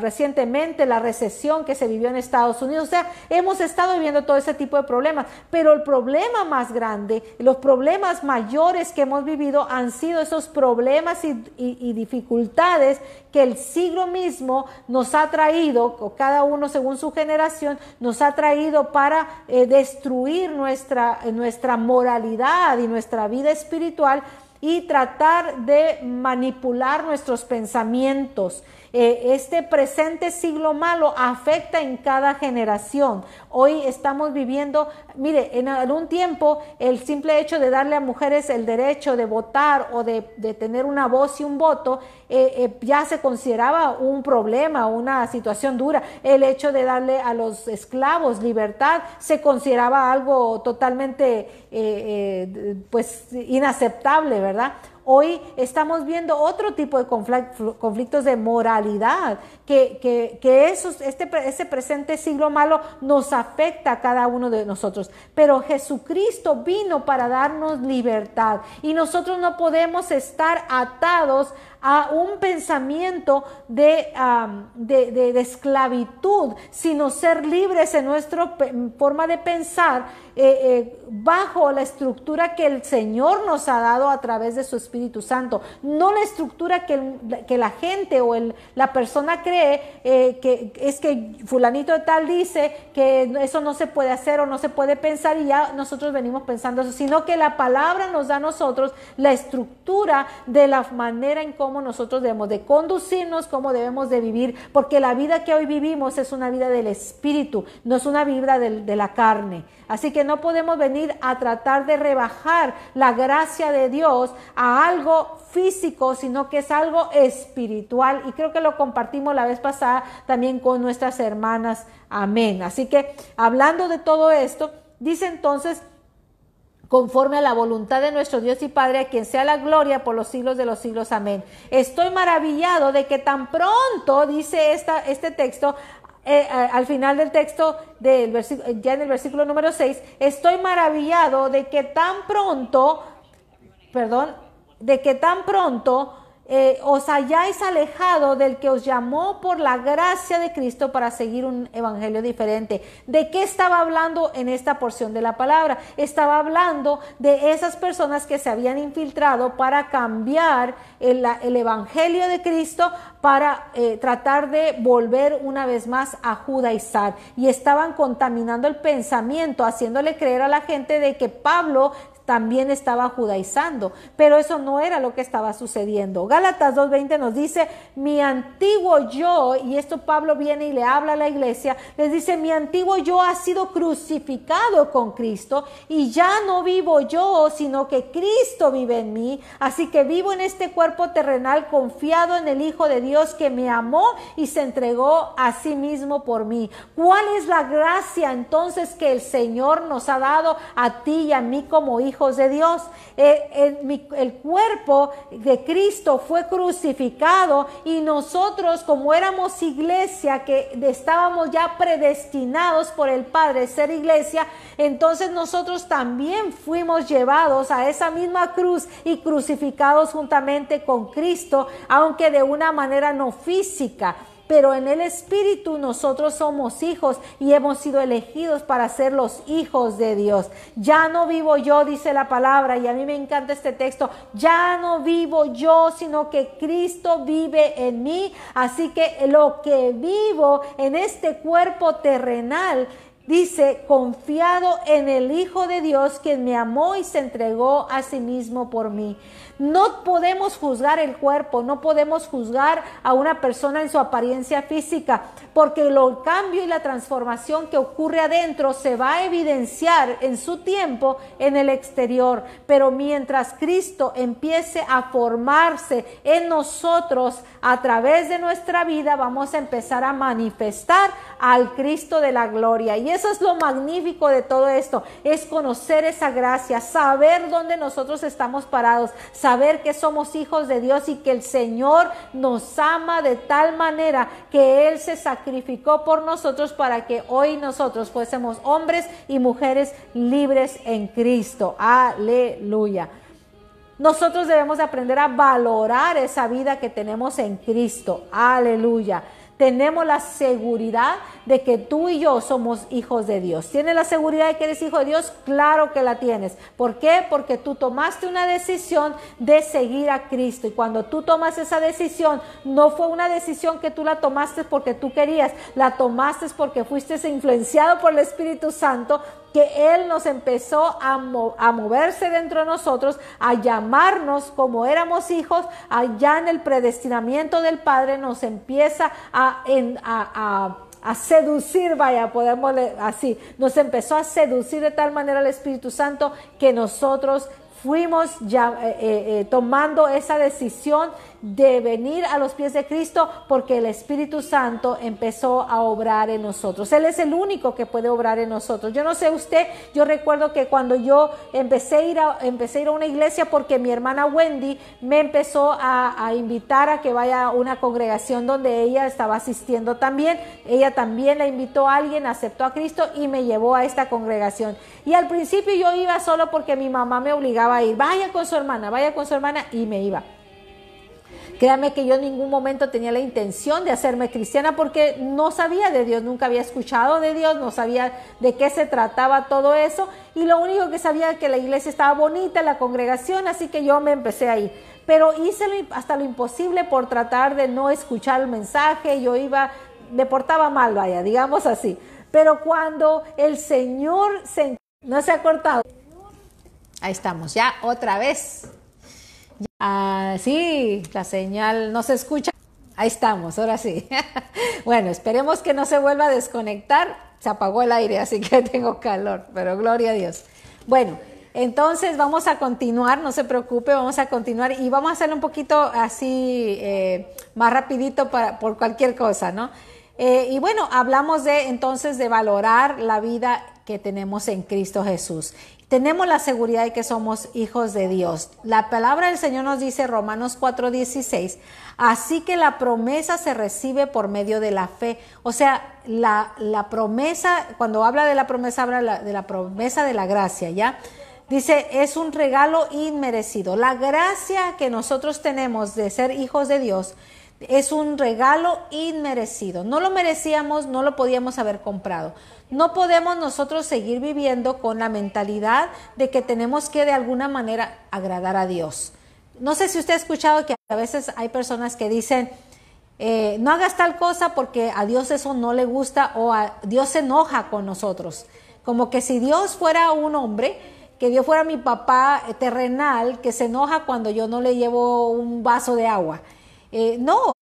recientemente la recesión que se vivió en Estados Unidos. O sea, hemos estado viviendo todo ese tipo de problemas, pero el problema más grande, los problemas mayores que hemos vivido han sido esos problemas y dificultades que el siglo mismo nos ha traído, cada uno según su generación, nos ha traído para eh, destruir nuestra, nuestra moralidad y nuestra vida espiritual y tratar de manipular nuestros pensamientos. Eh, este presente siglo malo afecta en cada generación. Hoy estamos viviendo, mire, en algún tiempo el simple hecho de darle a mujeres el derecho de votar o de, tener una voz y un voto eh, eh, ya se consideraba un problema, una situación dura. El hecho de darle a los esclavos libertad se consideraba algo totalmente pues inaceptable, ¿verdad? Hoy estamos viendo otro tipo de conflictos de moralidad, que, que, este, ese presente siglo malo nos afecta a cada uno de nosotros. Pero Jesucristo vino para darnos libertad y nosotros no podemos estar atados a un pensamiento de, de, esclavitud, sino ser libres en nuestra forma de pensar eh, eh, bajo la estructura que el Señor nos ha dado a través de su Espíritu Santo, no la estructura que, que la gente o el, la persona cree eh, que es que fulanito de tal dice que eso no se puede hacer o no se puede pensar y ya nosotros venimos pensando eso, sino que la palabra nos da a nosotros la estructura de la manera en cómo nosotros debemos de conducirnos, cómo debemos de vivir, porque la vida que hoy vivimos es una vida del espíritu, no es una vida de la carne. Así que no podemos venir a tratar de rebajar la gracia de Dios a algo físico, sino que es algo espiritual. Y creo que lo compartimos la vez pasada también con nuestras hermanas. Amén. Así que hablando de todo esto, dice entonces conforme a la voluntad de nuestro Dios y Padre, a quien sea la gloria por los siglos de los siglos. Amén. Estoy maravillado de que tan pronto, dice este texto, eh, eh, al final del texto, del ya en el versículo número 6, estoy maravillado de que tan pronto, perdón, de que tan pronto eh, os hayáis alejado del que os llamó por la gracia de Cristo para seguir un evangelio diferente. ¿De qué estaba hablando en esta porción de la palabra? Estaba hablando de esas personas que se habían infiltrado para cambiar el, evangelio de Cristo para eh, tratar de volver una vez más a judaizar y estaban contaminando el pensamiento, haciéndole creer a la gente de que Pablo también estaba judaizando, pero eso no era lo que estaba sucediendo. Gálatas 2.20 nos dice, mi antiguo yo, y esto Pablo viene y le habla a la iglesia, les dice, mi antiguo yo ha sido crucificado con Cristo y ya no vivo yo, sino que Cristo vive en mí, así que vivo en este cuerpo terrenal confiado en el Hijo de Dios que me amó y se entregó a sí mismo por mí. ¿Cuál es la gracia entonces que el Señor nos ha dado a ti y a mí como hijos? Hijos de Dios. Eh, el, mi- el cuerpo de Cristo fue crucificado y nosotros como éramos iglesia, que estábamos ya predestinados por el Padre ser iglesia, entonces nosotros también fuimos llevados a esa misma cruz y crucificados juntamente con Cristo, aunque de una manera no física pero en el Espíritu nosotros somos hijos y hemos sido elegidos para ser los hijos de Dios. Ya no vivo yo, dice la palabra, y a mí me encanta este texto, ya no vivo yo, sino que Cristo vive en mí. Así que lo que vivo en este cuerpo terrenal, Dice, confiado en el Hijo de Dios, quien me amó y se entregó a sí mismo por mí. No podemos juzgar el cuerpo, no podemos juzgar a una persona en su apariencia física, porque lo cambio y la transformación que ocurre adentro se va a evidenciar en su tiempo en el exterior. Pero mientras Cristo empiece a formarse en nosotros a través de nuestra vida, vamos a empezar a manifestar al Cristo de la gloria. Y eso es lo magnífico de todo esto, es conocer esa gracia, saber dónde nosotros estamos parados, saber que somos hijos de Dios y que el Señor nos ama de tal manera que Él se sacrificó por nosotros para que hoy nosotros fuésemos hombres y mujeres libres en Cristo. Aleluya. Nosotros debemos de aprender a valorar esa vida que tenemos en Cristo. Aleluya. Tenemos la seguridad de que tú y yo somos hijos de Dios. ¿Tienes la seguridad de que eres hijo de Dios? Claro que la tienes. ¿Por qué? Porque tú tomaste una decisión de seguir a Cristo. Y cuando tú tomas esa decisión, no fue una decisión que tú la tomaste porque tú querías, la tomaste porque fuiste influenciado por el Espíritu Santo Él nos empezó a, mo a, moverse dentro de nosotros, a llamarnos como éramos hijos, allá en el predestinamiento del Padre nos empieza a, seducir, vaya, podemos así, nos empezó a seducir de tal manera el Espíritu Santo que nosotros fuimos ya eh, eh, tomando esa decisión de venir a los pies de Cristo porque el Espíritu Santo empezó a obrar en nosotros. Él es el único que puede obrar en nosotros. Yo no sé usted, yo recuerdo que cuando yo empecé a ir a, empecé a, ir a una iglesia porque mi hermana Wendy me empezó a, a invitar a que vaya a una congregación donde ella estaba asistiendo también. Ella también la invitó a alguien, aceptó a Cristo y me llevó a esta congregación. Y al principio yo iba solo porque mi mamá me obligaba a ir. Vaya con su hermana, vaya con su hermana y me iba. Créame que yo en ningún momento tenía la intención de hacerme cristiana porque no sabía de Dios, nunca había escuchado de Dios, no sabía de qué se trataba todo eso y lo único que sabía es que la iglesia estaba bonita, la congregación, así que yo me empecé a ir. Pero hice hasta lo imposible por tratar de no escuchar el mensaje, yo iba, me portaba mal, vaya, digamos así. Pero cuando el Señor se... No se ha cortado. Ahí estamos, ya otra vez. Ah, sí, la señal no se escucha. Ahí estamos, ahora sí. bueno, esperemos que no se vuelva a desconectar. Se apagó el aire, así que tengo calor, pero gloria a Dios. Bueno, entonces vamos a continuar, no se preocupe, vamos a continuar y vamos a hacerlo un poquito así eh, más rapidito para, por cualquier cosa, ¿no? Eh, y bueno, hablamos de entonces de valorar la vida que tenemos en Cristo Jesús. Tenemos la seguridad de que somos hijos de Dios. La palabra del Señor nos dice Romanos 4:16, así que la promesa se recibe por medio de la fe. O sea, la, la promesa, cuando habla de la promesa, habla la, de la promesa de la gracia, ¿ya? Dice, es un regalo inmerecido. La gracia que nosotros tenemos de ser hijos de Dios es un regalo inmerecido. No lo merecíamos, no lo podíamos haber comprado. No podemos nosotros seguir viviendo con la mentalidad de que tenemos que de alguna manera agradar a Dios. No sé si usted ha escuchado que a veces hay personas que dicen, eh, no hagas tal cosa porque a Dios eso no le gusta o a Dios se enoja con nosotros. Como que si Dios fuera un hombre, que Dios fuera mi papá terrenal, que se enoja cuando yo no le llevo un vaso de agua. Eh, no,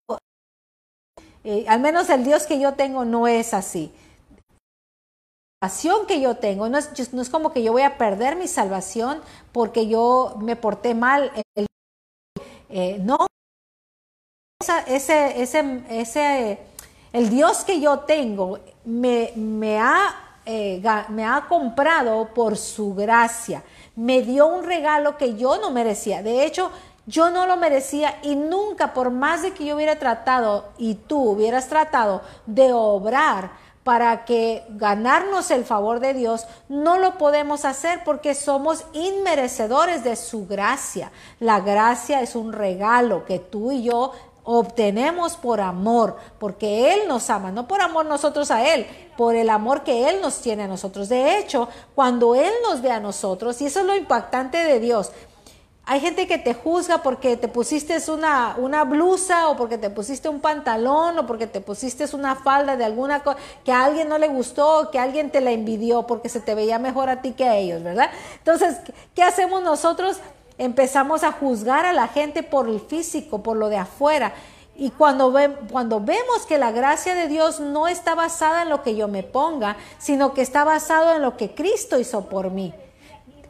eh, al menos el Dios que yo tengo no es así. Salvación que yo tengo no es, no es como que yo voy a perder mi salvación porque yo me porté mal. Eh, no, ese, ese, ese, el Dios que yo tengo me, me ha eh, me ha comprado por su gracia. Me dio un regalo que yo no merecía. De hecho, yo no lo merecía y nunca, por más de que yo hubiera tratado y tú hubieras tratado de obrar para que ganarnos el favor de Dios, no lo podemos hacer porque somos inmerecedores de su gracia. La gracia es un regalo que tú y yo obtenemos por amor, porque Él nos ama, no por amor nosotros a Él, por el amor que Él nos tiene a nosotros. De hecho, cuando Él nos ve a nosotros, y eso es lo impactante de Dios, hay gente que te juzga porque te pusiste una, una blusa o porque te pusiste un pantalón o porque te pusiste una falda de alguna cosa que a alguien no le gustó, que alguien te la envidió porque se te veía mejor a ti que a ellos, ¿verdad? Entonces, ¿qué hacemos nosotros? empezamos a juzgar a la gente por el físico, por lo de afuera. Y cuando, cuando vemos que la gracia de Dios no está basada en lo que yo me ponga, sino que está basado en lo que Cristo hizo por mí.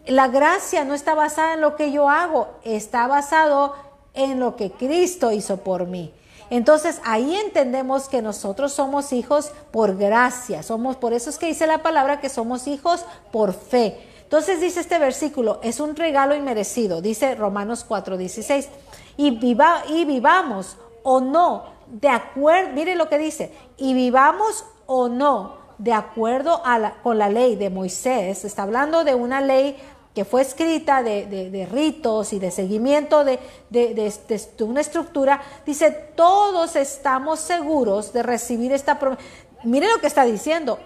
La gracia no está basada en lo que yo hago, está basado en lo que Cristo hizo por mí. Entonces ahí entendemos que nosotros somos hijos por gracia, somos por eso es que dice la palabra que somos hijos por fe. Entonces dice este versículo, es un regalo inmerecido, dice Romanos 4:16, y, viva, y vivamos o no, de acuerdo, mire lo que dice, y vivamos o no, de acuerdo a con la ley de Moisés, está hablando de una ley que fue escrita de, ritos y de seguimiento de, de, una estructura, dice, todos estamos seguros de recibir esta promesa. Mire lo que está diciendo,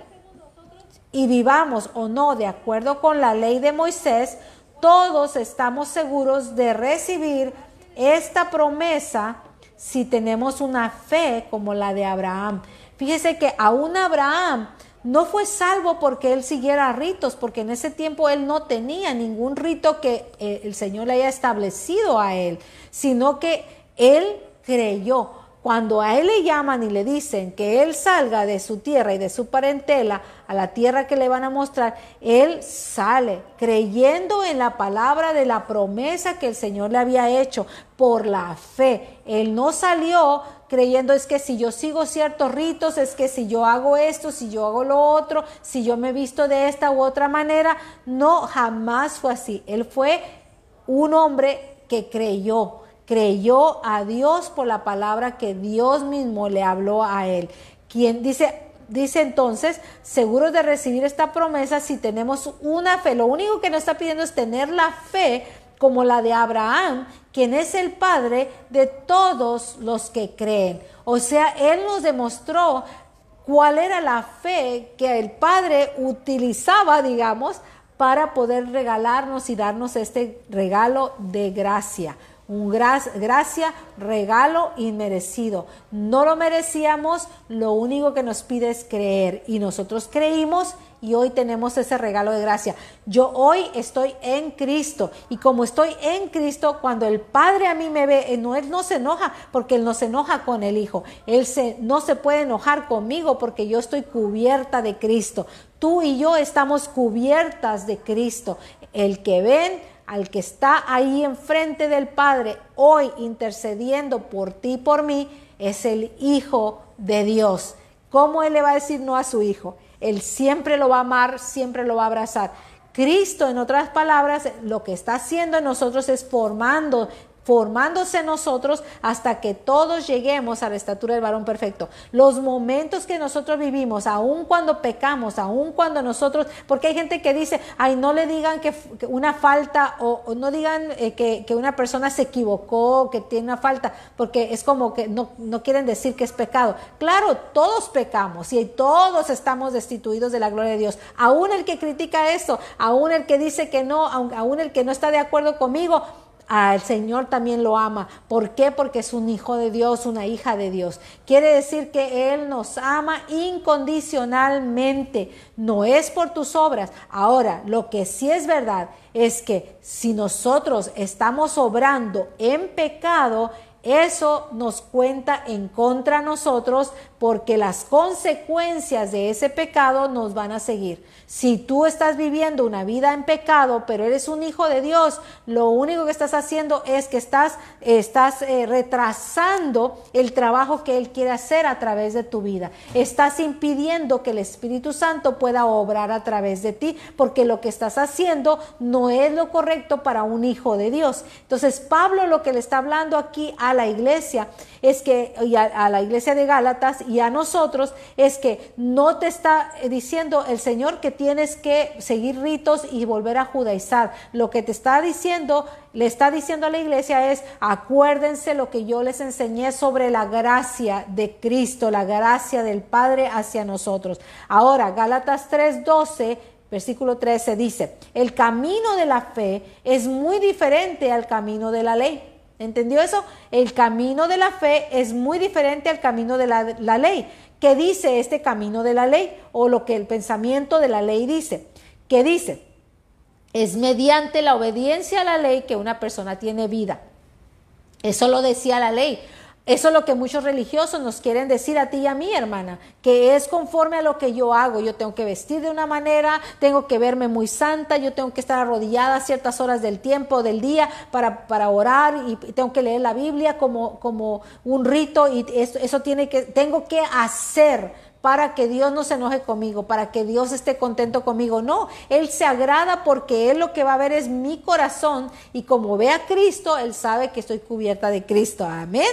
y vivamos o no de acuerdo con la ley de Moisés, todos estamos seguros de recibir esta promesa si tenemos una fe como la de Abraham. Fíjese que aún Abraham no fue salvo porque él siguiera ritos, porque en ese tiempo él no tenía ningún rito que eh, el Señor le haya establecido a él, sino que él creyó. Cuando a él le llaman y le dicen que él salga de su tierra y de su parentela a la tierra que le van a mostrar, él sale creyendo en la palabra de la promesa que el Señor le había hecho por la fe. Él no salió creyendo es que si yo sigo ciertos ritos, es que si yo hago esto, si yo hago lo otro, si yo me visto de esta u otra manera. No, jamás fue así. Él fue un hombre que creyó creyó a Dios por la palabra que Dios mismo le habló a él. Quien dice, dice entonces, seguros de recibir esta promesa si tenemos una fe. Lo único que nos está pidiendo es tener la fe como la de Abraham, quien es el padre de todos los que creen. O sea, él nos demostró cuál era la fe que el padre utilizaba, digamos, para poder regalarnos y darnos este regalo de gracia un gracia, regalo inmerecido. No lo merecíamos, lo único que nos pide es creer y nosotros creímos y hoy tenemos ese regalo de gracia. Yo hoy estoy en Cristo y como estoy en Cristo, cuando el Padre a mí me ve, eh, no, Él no se enoja porque Él no se enoja con el Hijo. Él se, no se puede enojar conmigo porque yo estoy cubierta de Cristo. Tú y yo estamos cubiertas de Cristo. El que ven al que está ahí enfrente del Padre hoy intercediendo por ti y por mí, es el Hijo de Dios. ¿Cómo Él le va a decir no a su Hijo? Él siempre lo va a amar, siempre lo va a abrazar. Cristo, en otras palabras, lo que está haciendo en nosotros es formando formándose nosotros hasta que todos lleguemos a la estatura del varón perfecto. Los momentos que nosotros vivimos, aun cuando pecamos, aun cuando nosotros, porque hay gente que dice, ay, no le digan que, una falta o, no digan eh, que, que, una persona se equivocó, que tiene una falta, porque es como que no, no quieren decir que es pecado. Claro, todos pecamos y todos estamos destituidos de la gloria de Dios. Aún el que critica eso, aún el que dice que no, aún el que no está de acuerdo conmigo, al Señor también lo ama. ¿Por qué? Porque es un hijo de Dios, una hija de Dios. Quiere decir que Él nos ama incondicionalmente. No es por tus obras. Ahora, lo que sí es verdad es que si nosotros estamos obrando en pecado, eso nos cuenta en contra nosotros porque las consecuencias de ese pecado nos van a seguir. Si tú estás viviendo una vida en pecado, pero eres un hijo de Dios, lo único que estás haciendo es que estás, estás eh, retrasando el trabajo que Él quiere hacer a través de tu vida. Estás impidiendo que el Espíritu Santo pueda obrar a través de ti, porque lo que estás haciendo no es lo correcto para un hijo de Dios. Entonces, Pablo lo que le está hablando aquí a la iglesia es que, y a la iglesia de Gálatas y a nosotros, es que no te está diciendo el Señor que tienes que seguir ritos y volver a judaizar. Lo que te está diciendo, le está diciendo a la iglesia es, acuérdense lo que yo les enseñé sobre la gracia de Cristo, la gracia del Padre hacia nosotros. Ahora, Gálatas 3:12 versículo 13 dice, el camino de la fe es muy diferente al camino de la ley. ¿Entendió eso? El camino de la fe es muy diferente al camino de la, ley. ¿Qué dice este camino de la ley? O lo que el pensamiento de la ley dice. ¿Qué dice? Es mediante la obediencia a la ley que una persona tiene vida. Eso lo decía la ley. Eso es lo que muchos religiosos nos quieren decir a ti y a mí, hermana, que es conforme a lo que yo hago. Yo tengo que vestir de una manera, tengo que verme muy santa, yo tengo que estar arrodillada a ciertas horas del tiempo, del día, para, para orar y tengo que leer la Biblia como, como un rito y eso, eso tiene que, tengo que hacer para que Dios no se enoje conmigo, para que Dios esté contento conmigo. No, Él se agrada porque Él lo que va a ver es mi corazón y como ve a Cristo, Él sabe que estoy cubierta de Cristo. Amén.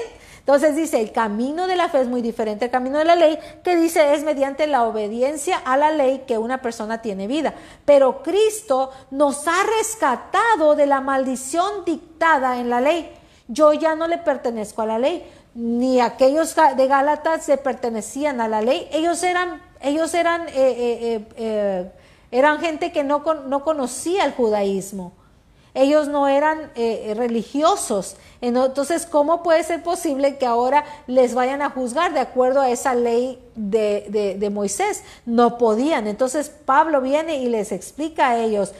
Entonces dice, el camino de la fe es muy diferente al camino de la ley, que dice es mediante la obediencia a la ley que una persona tiene vida. Pero Cristo nos ha rescatado de la maldición dictada en la ley. Yo ya no le pertenezco a la ley, ni aquellos de Gálatas se pertenecían a la ley. Ellos eran, ellos eran, eh, eh, eh, eran gente que no, no conocía el judaísmo ellos no eran eh, religiosos. Entonces, ¿cómo puede ser posible que ahora les vayan a juzgar de acuerdo a esa ley de, de, Moisés? No podían. Entonces, Pablo viene y les explica a ellos,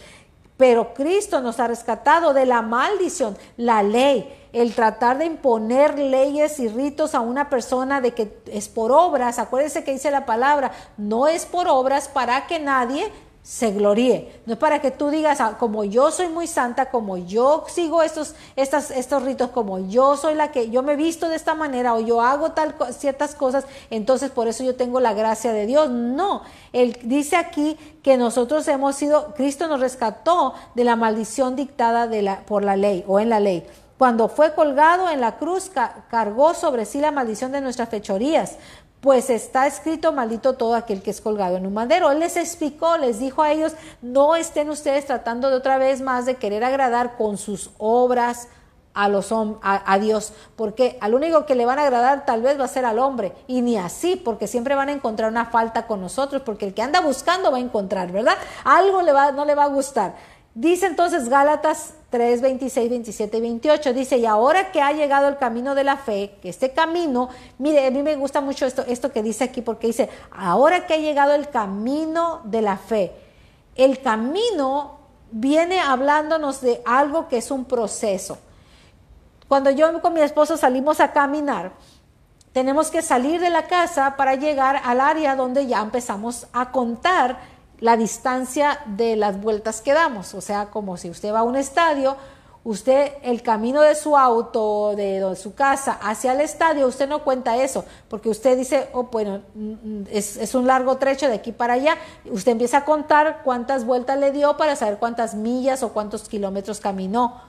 pero Cristo nos ha rescatado de la maldición, la ley, el tratar de imponer leyes y ritos a una persona de que es por obras, acuérdense que dice la palabra, no es por obras para que nadie se gloríe. No es para que tú digas, ah, como yo soy muy santa, como yo sigo estos, estas, estos ritos, como yo soy la que, yo me visto de esta manera o yo hago tal, ciertas cosas, entonces por eso yo tengo la gracia de Dios. No, él dice aquí que nosotros hemos sido, Cristo nos rescató de la maldición dictada de la, por la ley o en la ley. Cuando fue colgado en la cruz, cargó sobre sí la maldición de nuestras fechorías pues está escrito maldito todo aquel que es colgado en un madero. Él les explicó, les dijo a ellos, no estén ustedes tratando de otra vez más de querer agradar con sus obras a los a, Dios, porque al único que le van a agradar tal vez va a ser al hombre, y ni así, porque siempre van a encontrar una falta con nosotros, porque el que anda buscando va a encontrar, ¿verdad? Algo le va, no le va a gustar. Dice entonces Gálatas 3, 26, 27 y 28, dice, y ahora que ha llegado el camino de la fe, que este camino, mire, a mí me gusta mucho esto, esto que dice aquí, porque dice, ahora que ha llegado el camino de la fe, el camino viene hablándonos de algo que es un proceso. Cuando yo con mi esposo salimos a caminar, tenemos que salir de la casa para llegar al área donde ya empezamos a contar la distancia de las vueltas que damos. O sea, como si usted va a un estadio, usted el camino de su auto, de, su casa hacia el estadio, usted no cuenta eso, porque usted dice, oh, bueno, mm, es, un largo trecho de aquí para allá. Usted empieza a contar cuántas vueltas le dio para saber cuántas millas o cuántos kilómetros caminó.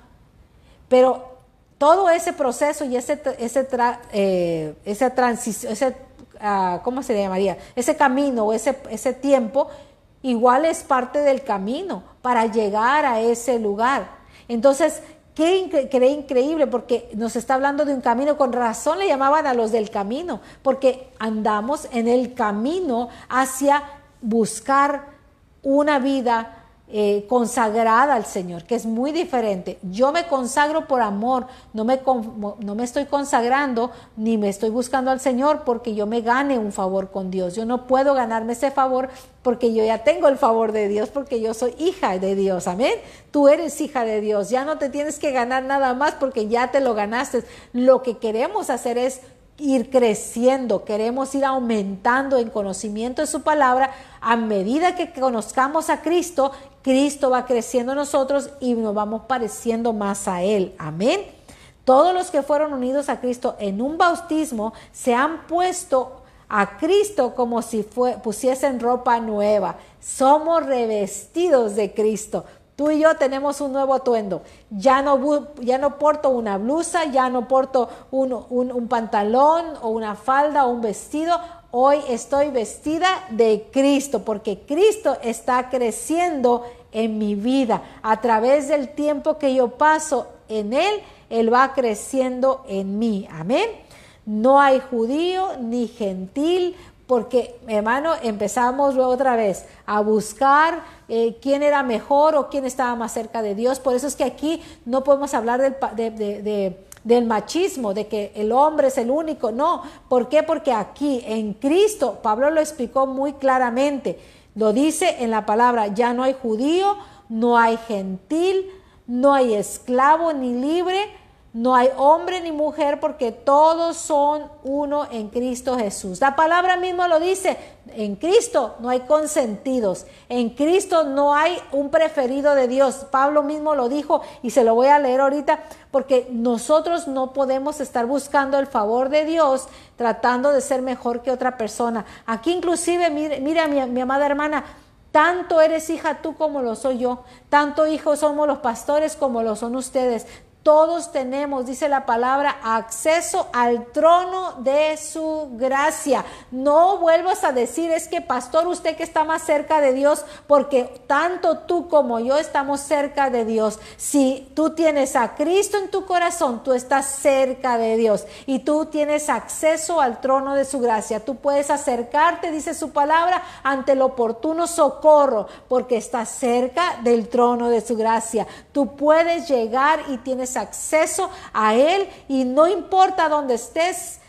Pero todo ese proceso y ese, ese, eh, esa transición, ese, ah, ¿cómo se le llamaría? Ese camino o ese, ese tiempo igual es parte del camino para llegar a ese lugar. Entonces, qué, increíble porque nos está hablando de un camino, con razón le llamaban a los del camino, porque andamos en el camino hacia buscar una vida eh, consagrada al Señor, que es muy diferente. Yo me consagro por amor, no me, no me estoy consagrando ni me estoy buscando al Señor porque yo me gane un favor con Dios. Yo no puedo ganarme ese favor porque yo ya tengo el favor de Dios, porque yo soy hija de Dios. Amén. Tú eres hija de Dios. Ya no te tienes que ganar nada más porque ya te lo ganaste. Lo que queremos hacer es ir creciendo, queremos ir aumentando en conocimiento de su palabra, a medida que conozcamos a Cristo, Cristo va creciendo en nosotros y nos vamos pareciendo más a Él. Amén. Todos los que fueron unidos a Cristo en un bautismo se han puesto a Cristo como si pusiesen ropa nueva. Somos revestidos de Cristo. Tú y yo tenemos un nuevo atuendo. Ya no, ya porto una blusa, ya no porto un, un, pantalón o una falda o un vestido. Hoy estoy vestida de Cristo porque Cristo está creciendo en mi vida. A través del tiempo que yo paso en Él, Él va creciendo en mí. Amén. No hay judío ni gentil, porque hermano, empezamos otra vez a buscar eh, quién era mejor o quién estaba más cerca de Dios. Por eso es que aquí no podemos hablar del, del machismo, de que el hombre es el único. No, ¿por qué? Porque aquí en Cristo, Pablo lo explicó muy claramente, lo dice en la palabra, ya no hay judío, no hay gentil, no hay esclavo ni libre, no hay hombre ni mujer porque todos son uno en Cristo Jesús. La palabra mismo lo dice, en Cristo no hay consentidos, en Cristo no hay un preferido de Dios. Pablo mismo lo dijo y se lo voy a leer ahorita porque nosotros no podemos estar buscando el favor de Dios tratando de ser mejor que otra persona. Aquí inclusive, mire, mi, mi amada hermana, tanto eres hija tú como lo soy yo. Tanto hijos somos los pastores como lo son ustedes. Todos tenemos, dice la palabra, acceso al trono de su gracia. No vuelvas a decir, es que pastor, usted que está más cerca de Dios, porque tanto tú como yo estamos cerca de Dios. Si tú tienes a Cristo en tu corazón, tú estás cerca de Dios y tú tienes acceso al trono de su gracia. Tú puedes acercarte, dice su palabra, ante el oportuno socorro, porque estás cerca del trono de su gracia. Tú puedes llegar y tienes acceso a Él y no importa dónde estés,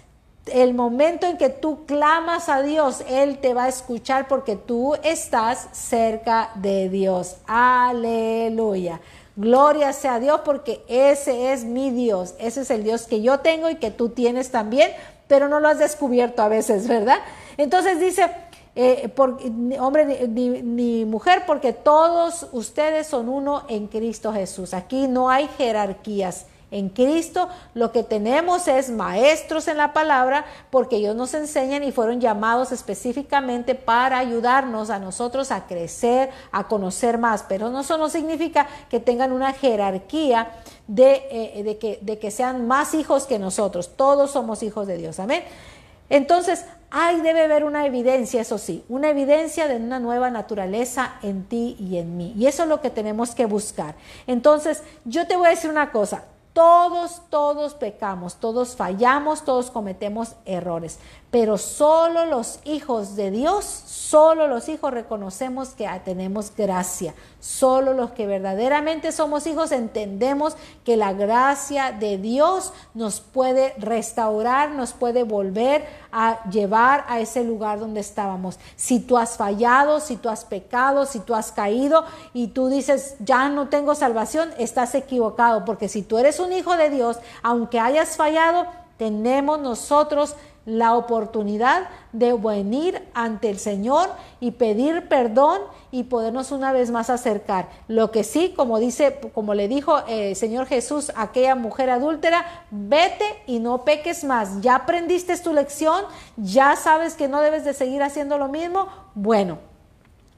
el momento en que tú clamas a Dios, Él te va a escuchar porque tú estás cerca de Dios. Aleluya. Gloria sea a Dios porque ese es mi Dios. Ese es el Dios que yo tengo y que tú tienes también, pero no lo has descubierto a veces, ¿verdad? Entonces dice, eh, por, hombre ni, mujer, porque todos ustedes son uno en Cristo Jesús. Aquí no hay jerarquías. En Cristo lo que tenemos es maestros en la palabra porque ellos nos enseñan y fueron llamados específicamente para ayudarnos a nosotros a crecer, a conocer más. Pero eso no significa que tengan una jerarquía eh, de que sean más hijos que nosotros. Todos somos hijos de Dios. Amén. Entonces, hay, debe haber una evidencia, eso sí, una evidencia de una nueva naturaleza en ti y en mí. Y eso es lo que tenemos que buscar. Entonces, yo te voy a decir una cosa. Todos, todos pecamos, todos fallamos, todos cometemos errores, pero solo los hijos de Dios, solo los hijos reconocemos que tenemos gracia. Solo los que verdaderamente somos hijos entendemos que la gracia de Dios nos puede restaurar, nos puede volver a llevar a ese lugar donde estábamos. Si tú has fallado, si tú has pecado, si tú has caído y tú dices, ya no tengo salvación, estás equivocado, porque si tú eres un hijo de Dios, aunque hayas fallado, tenemos nosotros la oportunidad de venir ante el Señor y pedir perdón y podernos una vez más acercar. Lo que sí, como dice, como le dijo el eh, Señor Jesús a aquella mujer adúltera, vete y no peques más. Ya aprendiste tu lección, ya sabes que no debes de seguir haciendo lo mismo. Bueno,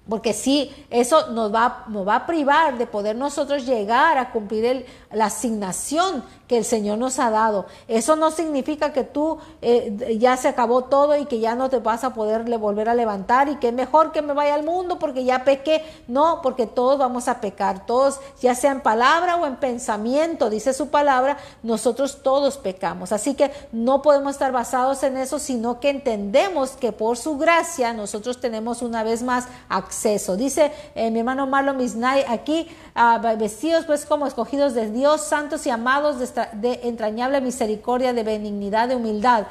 porque sí, eso nos va, nos va a privar de poder nosotros llegar a cumplir la asignación que el Señor nos ha dado. Eso no significa que tú eh, ya se acabó todo y que ya no te vas a poder volver a levantar y que es mejor que me vaya al mundo porque ya pequé. No, porque todos vamos a pecar, todos, ya sea en palabra o en pensamiento, dice su palabra, nosotros todos pecamos. Así que no podemos estar basados en eso, sino que entendemos que por su gracia nosotros tenemos una vez más acceso. Dice eh, mi hermano Marlon Misnay aquí, vestidos pues como escogidos de Dios, santos y amados de entrañable misericordia, de benignidad, de humildad,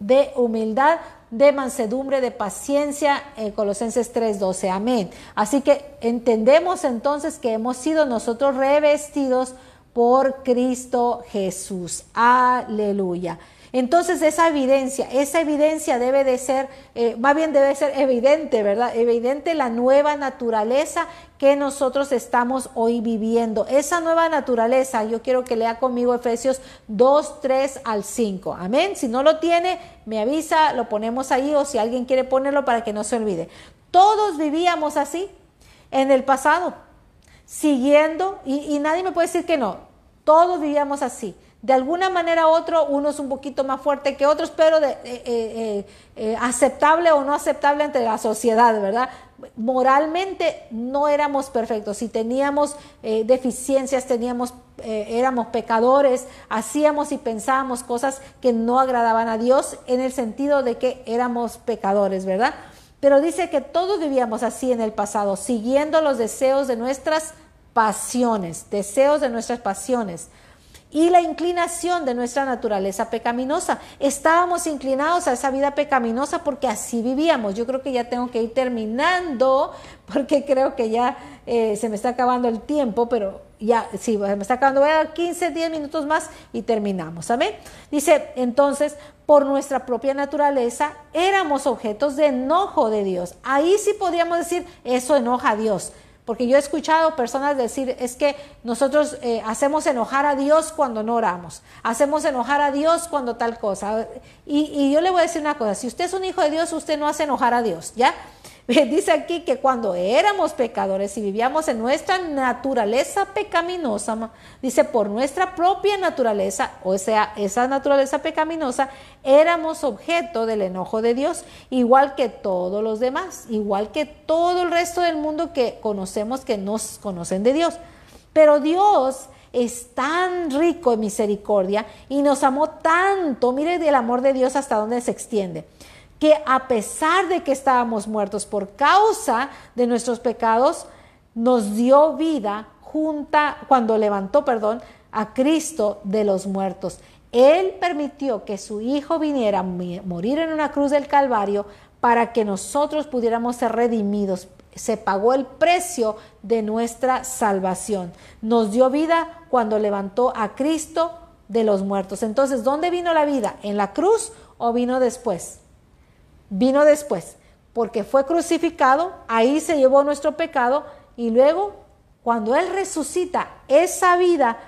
de humildad, de mansedumbre, de paciencia, en Colosenses 3:12. Amén. Así que entendemos entonces que hemos sido nosotros revestidos por Cristo Jesús. Aleluya. Entonces esa evidencia, esa evidencia debe de ser, eh, más bien debe ser evidente, ¿verdad? Evidente la nueva naturaleza que nosotros estamos hoy viviendo. Esa nueva naturaleza, yo quiero que lea conmigo Efesios 2, 3 al 5. Amén. Si no lo tiene, me avisa, lo ponemos ahí o si alguien quiere ponerlo para que no se olvide. Todos vivíamos así en el pasado, siguiendo, y, y nadie me puede decir que no, todos vivíamos así de alguna manera u otro, unos un poquito más fuerte que otros, pero eh, eh, eh, aceptable o no aceptable entre la sociedad, ¿verdad? Moralmente no éramos perfectos, si teníamos deficiencias, teníamos, éramos pecadores, hacíamos y pensábamos cosas que no agradaban a Dios en el sentido de que éramos pecadores, ¿verdad? Pero dice que todos vivíamos así en el pasado, siguiendo los deseos de nuestras pasiones, deseos de nuestras pasiones y la inclinación de nuestra naturaleza pecaminosa. Estábamos inclinados a esa vida pecaminosa porque así vivíamos. Yo creo que ya tengo que ir terminando porque creo que ya eh, se me está acabando el tiempo, pero ya, sí, se me está acabando. Voy a dar 15, 10 minutos más y terminamos. Amén. Dice, entonces, por nuestra propia naturaleza, éramos objetos de enojo de Dios. Ahí sí podríamos decir, eso enoja a Dios. Porque yo he escuchado personas decir, es que nosotros eh, hacemos enojar a Dios cuando no oramos, hacemos enojar a Dios cuando tal cosa. Y, y yo le voy a decir una cosa, si usted es un hijo de Dios, usted no hace enojar a Dios, ¿ya? Dice aquí que cuando éramos pecadores y vivíamos en nuestra naturaleza pecaminosa, dice por nuestra propia naturaleza, o sea, esa naturaleza pecaminosa, éramos objeto del enojo de Dios, igual que todos los demás, igual que todo el resto del mundo que conocemos que nos conocen de Dios. Pero Dios es tan rico en misericordia y nos amó tanto, mire el amor de Dios hasta dónde se extiende que a pesar de que estábamos muertos por causa de nuestros pecados, nos dio vida junta cuando levantó, perdón, a Cristo de los muertos. Él permitió que su Hijo viniera a morir en una cruz del Calvario para que nosotros pudiéramos ser redimidos. Se pagó el precio de nuestra salvación. Nos dio vida cuando levantó a Cristo de los muertos. Entonces, ¿dónde vino la vida? ¿En la cruz o vino después? Vino después, porque fue crucificado, ahí se llevó nuestro pecado y luego cuando Él resucita esa vida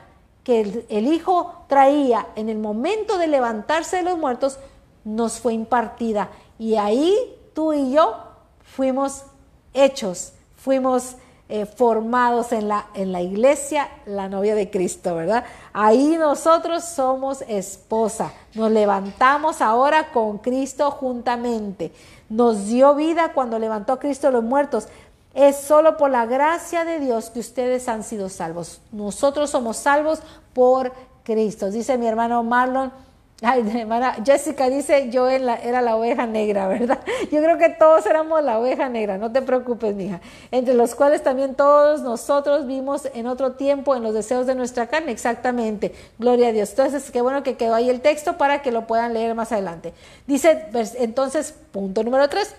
que el, Hijo traía en el momento de levantarse de los muertos, nos fue impartida. Y ahí tú y yo fuimos hechos, fuimos eh, formados en la, en la iglesia, la novia de Cristo, ¿verdad? Ahí nosotros somos esposa. Nos levantamos ahora con Cristo juntamente. Nos dio vida cuando levantó a Cristo los muertos. Es solo por la gracia de Dios que ustedes han sido salvos. Nosotros somos salvos por Cristo. Dice mi hermano Marlon, Ay, hermana Jessica dice, yo era la oveja negra, ¿verdad? Yo creo que todos éramos la oveja negra, no te preocupes, mija. Entre los cuales también todos nosotros vimos en otro tiempo en los deseos de nuestra carne, exactamente. Gloria a Dios. Entonces, qué bueno que quedó ahí el texto para que lo puedan leer más adelante. Dice, entonces, punto número tres.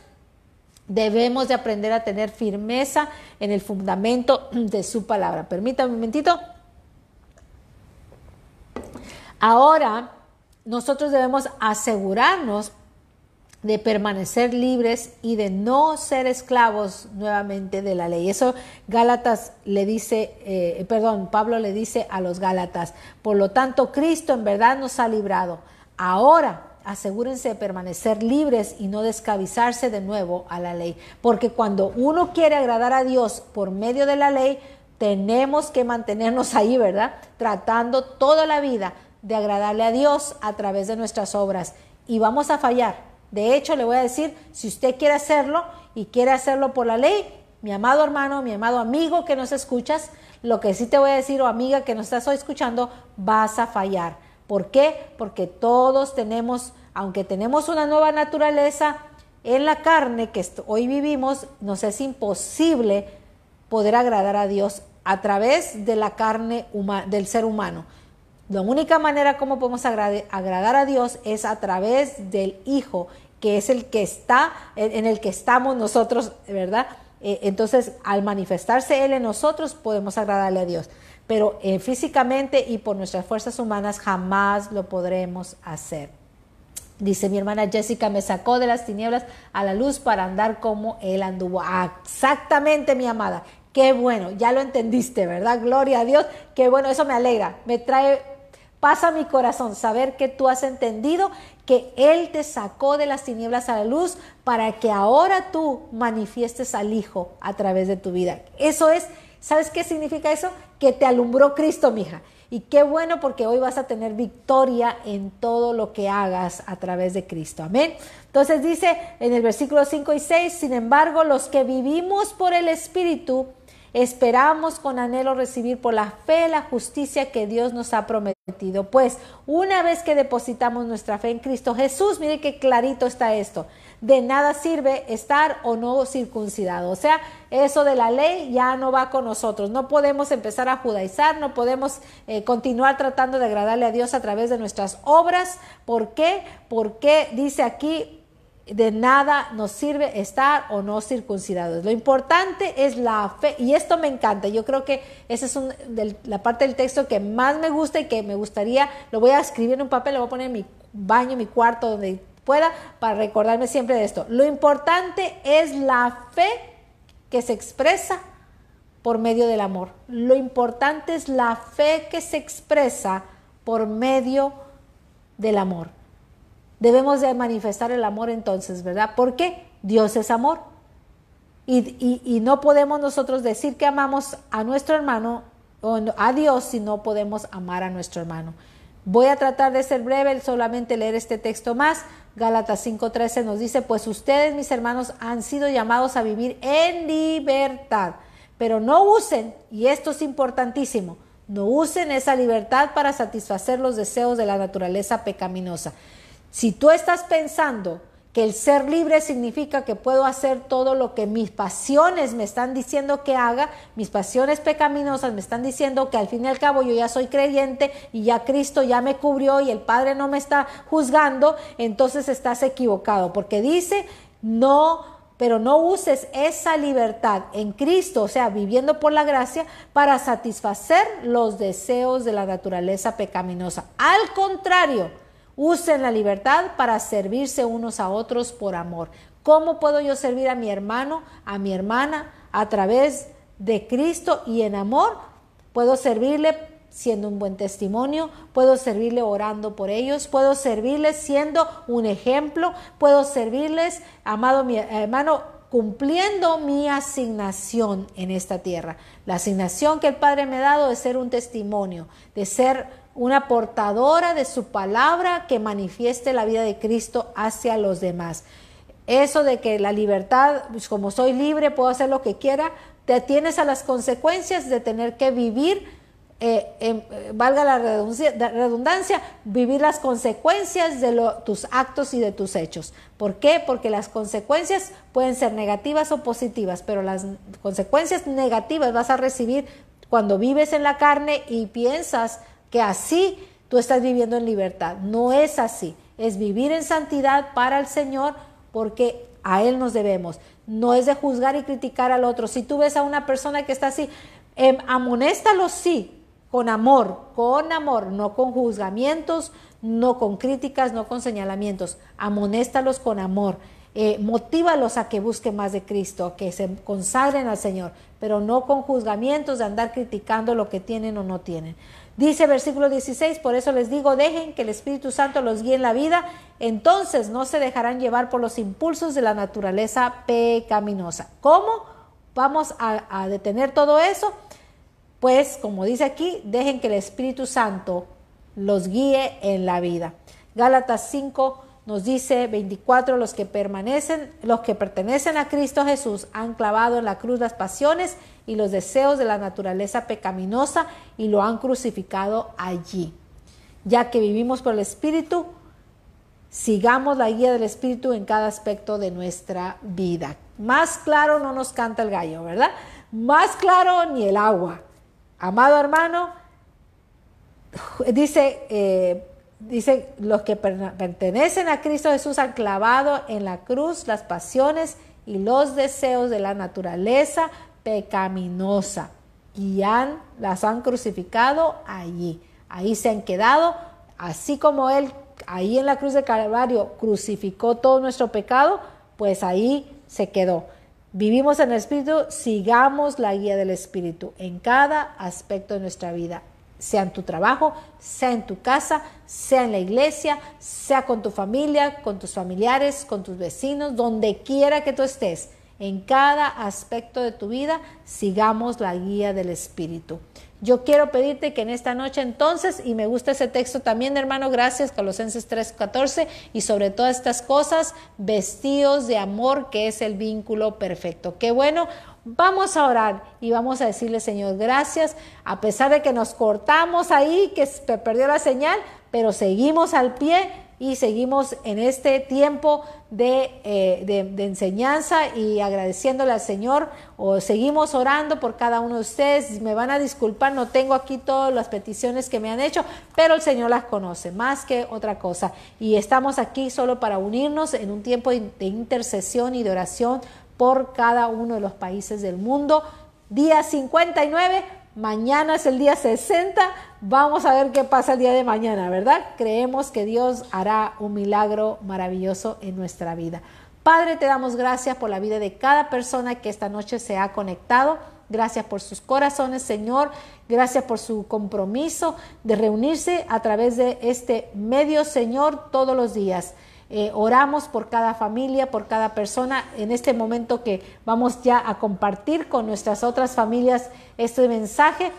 Debemos de aprender a tener firmeza en el fundamento de su palabra. Permítame un momentito. Ahora, nosotros debemos asegurarnos de permanecer libres y de no ser esclavos nuevamente de la ley. Eso Gálatas le dice, eh, perdón, Pablo le dice a los Gálatas, por lo tanto Cristo en verdad nos ha librado. Ahora asegúrense de permanecer libres y no descabizarse de nuevo a la ley, porque cuando uno quiere agradar a Dios por medio de la ley, tenemos que mantenernos ahí, ¿verdad? Tratando toda la vida de agradarle a Dios a través de nuestras obras y vamos a fallar. De hecho, le voy a decir, si usted quiere hacerlo y quiere hacerlo por la ley, mi amado hermano, mi amado amigo que nos escuchas, lo que sí te voy a decir o amiga que nos estás hoy escuchando, vas a fallar. ¿Por qué? Porque todos tenemos, aunque tenemos una nueva naturaleza en la carne que hoy vivimos, nos es imposible poder agradar a Dios a través de la carne del ser humano. La única manera como podemos agradar a Dios es a través del Hijo, que es el que está, en el que estamos nosotros, ¿verdad? Eh, entonces, al manifestarse Él en nosotros, podemos agradarle a Dios. Pero eh, físicamente y por nuestras fuerzas humanas jamás lo podremos hacer. Dice mi hermana Jessica, me sacó de las tinieblas a la luz para andar como él anduvo. Exactamente, mi amada. Qué bueno, ya lo entendiste, ¿verdad? Gloria a Dios. Qué bueno, eso me alegra. Me trae pasa mi corazón saber que tú has entendido que Él te sacó de las tinieblas a la luz para que ahora tú manifiestes al Hijo a través de tu vida. Eso es, ¿sabes qué significa eso? Que te alumbró Cristo, mija. Y qué bueno porque hoy vas a tener victoria en todo lo que hagas a través de Cristo. Amén. Entonces dice en el versículo 5 y 6, sin embargo, los que vivimos por el Espíritu, esperamos con anhelo recibir por la fe la justicia que Dios nos ha prometido. Pues una vez que depositamos nuestra fe en Cristo Jesús, mire qué clarito está esto. De nada sirve estar o no circuncidado. O sea, eso de la ley ya no va con nosotros. No podemos empezar a judaizar, no podemos eh, continuar tratando de agradarle a Dios a través de nuestras obras. ¿Por qué? Porque dice aquí, de nada nos sirve estar o no circuncidados. Lo importante es la fe, y esto me encanta. Yo creo que esa es la parte del texto que más me gusta y que me gustaría, lo voy a escribir en un papel, lo voy a poner en mi baño, en mi cuarto, donde pueda, para recordarme siempre de esto. Lo importante es la fe que se expresa por medio del amor. Lo importante es la fe que se expresa por medio del amor. Debemos de manifestar el amor entonces, ¿verdad? Porque Dios es amor. Y, no podemos nosotros decir que amamos a nuestro hermano o a Dios si no podemos amar a nuestro hermano. Voy a tratar de ser breve, solamente leer este texto más. Gálatas 5:13 nos dice, pues ustedes, mis hermanos, han sido llamados a vivir en libertad, pero no usen, y esto es importantísimo, no usen esa libertad para satisfacer los deseos de la naturaleza pecaminosa. Si tú estás pensando que el ser libre significa que puedo hacer todo lo que mis pasiones me están diciendo que haga, mis pasiones pecaminosas me están diciendo que al fin y al cabo yo ya soy creyente y ya Cristo ya me cubrió y el Padre no me está juzgando, entonces estás equivocado, porque dice, no pero no uses esa libertad en Cristo, o sea, viviendo por la gracia, para satisfacer los deseos de la naturaleza pecaminosa. Al contrario, Usen la libertad para servirse unos a otros por amor. ¿Cómo puedo yo servir a mi hermano, a mi hermana, a través de Cristo y en amor? Puedo servirle siendo un buen testimonio, puedo servirle orando por ellos, puedo servirles siendo un ejemplo, puedo servirles, amado mi hermano, cumpliendo mi asignación en esta tierra. La asignación que el Padre me ha dado es ser un testimonio, de ser una portadora de su palabra que manifieste la vida de Cristo hacia los demás. Eso de que la libertad, pues, como soy libre, puedo hacer lo que quiera, te atienes a las consecuencias de tener que vivir, eh, eh, valga la redundancia, vivir las consecuencias de tus actos y de tus hechos. ¿Por qué? Porque las consecuencias pueden ser negativas o positivas, pero las consecuencias negativas vas a recibir cuando vives en la carne y piensas que así tú estás viviendo en libertad. No es así. Es vivir en santidad para el Señor porque a Él nos debemos. No es de juzgar y criticar al otro. Si tú ves a una persona que está así, eh, sí, con amor, con amor, no con juzgamientos, no con críticas, no con señalamientos. Amonéstalos con amor. Eh, motívalos a que busquen más de Cristo, que se consagren al Señor, pero no con juzgamientos de andar criticando lo que tienen o no tienen. Dice versículo 16, por eso les digo, dejen que el Espíritu Santo los guíe en la vida, entonces no se dejarán llevar por los impulsos de la naturaleza pecaminosa. ¿Cómo vamos a, detener todo eso? Pues, como dice aquí, dejen que el Espíritu Santo los guíe en la vida. Gálatas 5 nos dice 24, los que permanecen, los que pertenecen a Cristo Jesús han clavado en la cruz las pasiones y los deseos de la naturaleza pecaminosa y lo han crucificado allí. Ya que vivimos por el Espíritu, sigamos la guía del Espíritu en cada aspecto de nuestra vida. Más claro no nos canta el gallo, ¿verdad? Más claro ni el agua. Amado hermano, dice, eh, dice, los que pertenecen a Cristo Jesús han clavado en la cruz las pasiones y los deseos de la naturaleza pecaminosa y han, las han crucificado allí. Ahí se han quedado, así como Él ahí en la cruz de Calvario crucificó todo nuestro pecado, pues ahí se quedó. Vivimos en el Espíritu, sigamos la guía del Espíritu en cada aspecto de nuestra vida, sea en tu trabajo, sea en tu casa, sea en la iglesia, sea con tu familia, con tus familiares, con tus vecinos, donde quiera que tú estés. En cada aspecto de tu vida, sigamos la guía del Espíritu. Yo quiero pedirte que en esta noche entonces, y me gusta ese texto también, hermano, gracias, Colosenses 3:14, y sobre todas estas cosas, vestidos de amor, que es el vínculo perfecto. Qué bueno, vamos a orar y vamos a decirle, Señor, gracias, a pesar de que nos cortamos ahí, que se perdió la señal, pero seguimos al pie y seguimos en este tiempo eh, de, de, enseñanza y agradeciéndole al Señor o seguimos orando por cada uno de ustedes. Me van a disculpar, no tengo aquí todas las peticiones que me han hecho, pero el Señor las conoce más que otra cosa. Y estamos aquí solo para unirnos en un tiempo de intercesión y de oración por cada uno de los países del mundo. Día 59 Mañana es el día 60. Vamos a ver qué pasa el día de mañana, ¿verdad? Creemos que Dios hará un milagro maravilloso en nuestra vida. Padre, te damos gracias por la vida de cada persona que esta noche se ha conectado. Gracias por sus corazones, Señor. Gracias por su compromiso de reunirse a través de este medio, Señor, todos los días. Eh, oramos por cada familia, por cada persona en este momento que vamos ya a compartir con nuestras otras familias este mensaje.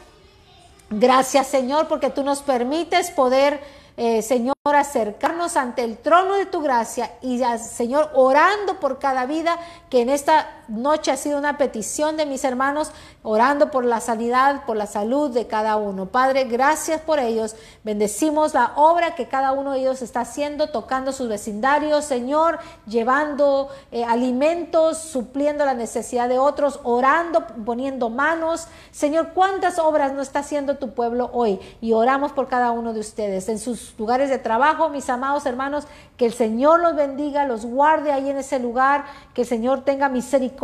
Gracias Señor porque tú nos permites poder eh, Señor, acercarnos ante el trono de tu gracia y, Señor, orando por cada vida que en esta noche ha sido una petición de mis hermanos, orando por la sanidad, por la salud de cada uno. Padre, gracias por ellos. Bendecimos la obra que cada uno de ellos está haciendo, tocando sus vecindarios, Señor, llevando eh, alimentos, supliendo la necesidad de otros, orando, poniendo manos. Señor, ¿cuántas obras no está haciendo tu pueblo hoy? Y oramos por cada uno de ustedes en sus lugares de trabajo, mis amados hermanos, que el Señor los bendiga, los guarde ahí en ese lugar, que el Señor tenga misericordia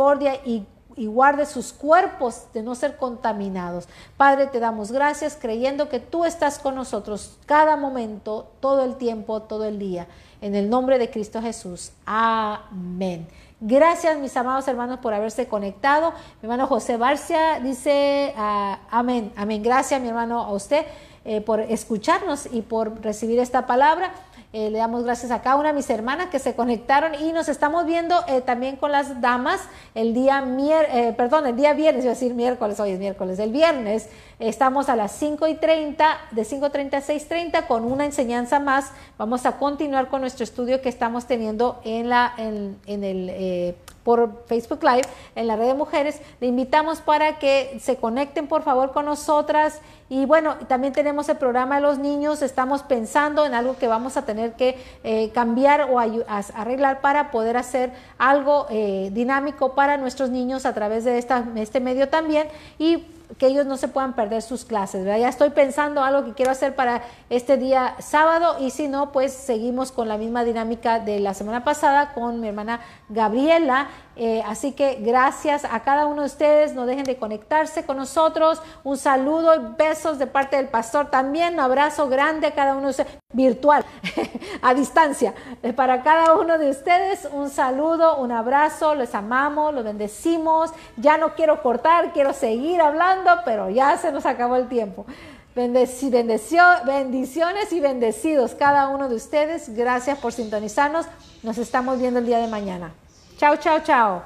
y guarde sus cuerpos de no ser contaminados. Padre, te damos gracias creyendo que tú estás con nosotros cada momento, todo el tiempo, todo el día. En el nombre de Cristo Jesús. Amén. Gracias, mis amados hermanos, por haberse conectado. Mi hermano José Barcia dice, ah, amén, amén. Gracias, mi hermano, a usted. Eh, por escucharnos y por recibir esta palabra. Eh, le damos gracias a cada una de mis hermanas que se conectaron y nos estamos viendo eh, también con las damas el día mier perdón, el día viernes, iba a decir miércoles, hoy es miércoles, el viernes estamos a las 5 y 30, de 5.30 a 6.30 con una enseñanza más. Vamos a continuar con nuestro estudio que estamos teniendo en, la, en el por Facebook Live en la red de mujeres. Le invitamos para que se conecten por favor con nosotras. Y bueno, también tenemos el programa de los niños. Estamos pensando en algo que vamos a tener que eh, cambiar o arreglar para poder hacer algo eh, dinámico para nuestros niños a través de esta, este medio también. Y que ellos no se puedan perder sus clases. Ya estoy pensando algo que quiero hacer para este día sábado y si no, pues seguimos con la misma dinámica de la semana pasada con mi hermana Gabriela. Eh, así que gracias a cada uno de ustedes, no dejen de conectarse con nosotros. Un saludo y besos de parte del pastor también. Un abrazo grande a cada uno de ustedes, virtual, a distancia. Eh, para cada uno de ustedes, un saludo, un abrazo, les amamos, los bendecimos. Ya no quiero cortar, quiero seguir hablando pero ya se nos acabó el tiempo. Bendici bendicio bendiciones y bendecidos cada uno de ustedes. Gracias por sintonizarnos. Nos estamos viendo el día de mañana. Chao, chao, chao.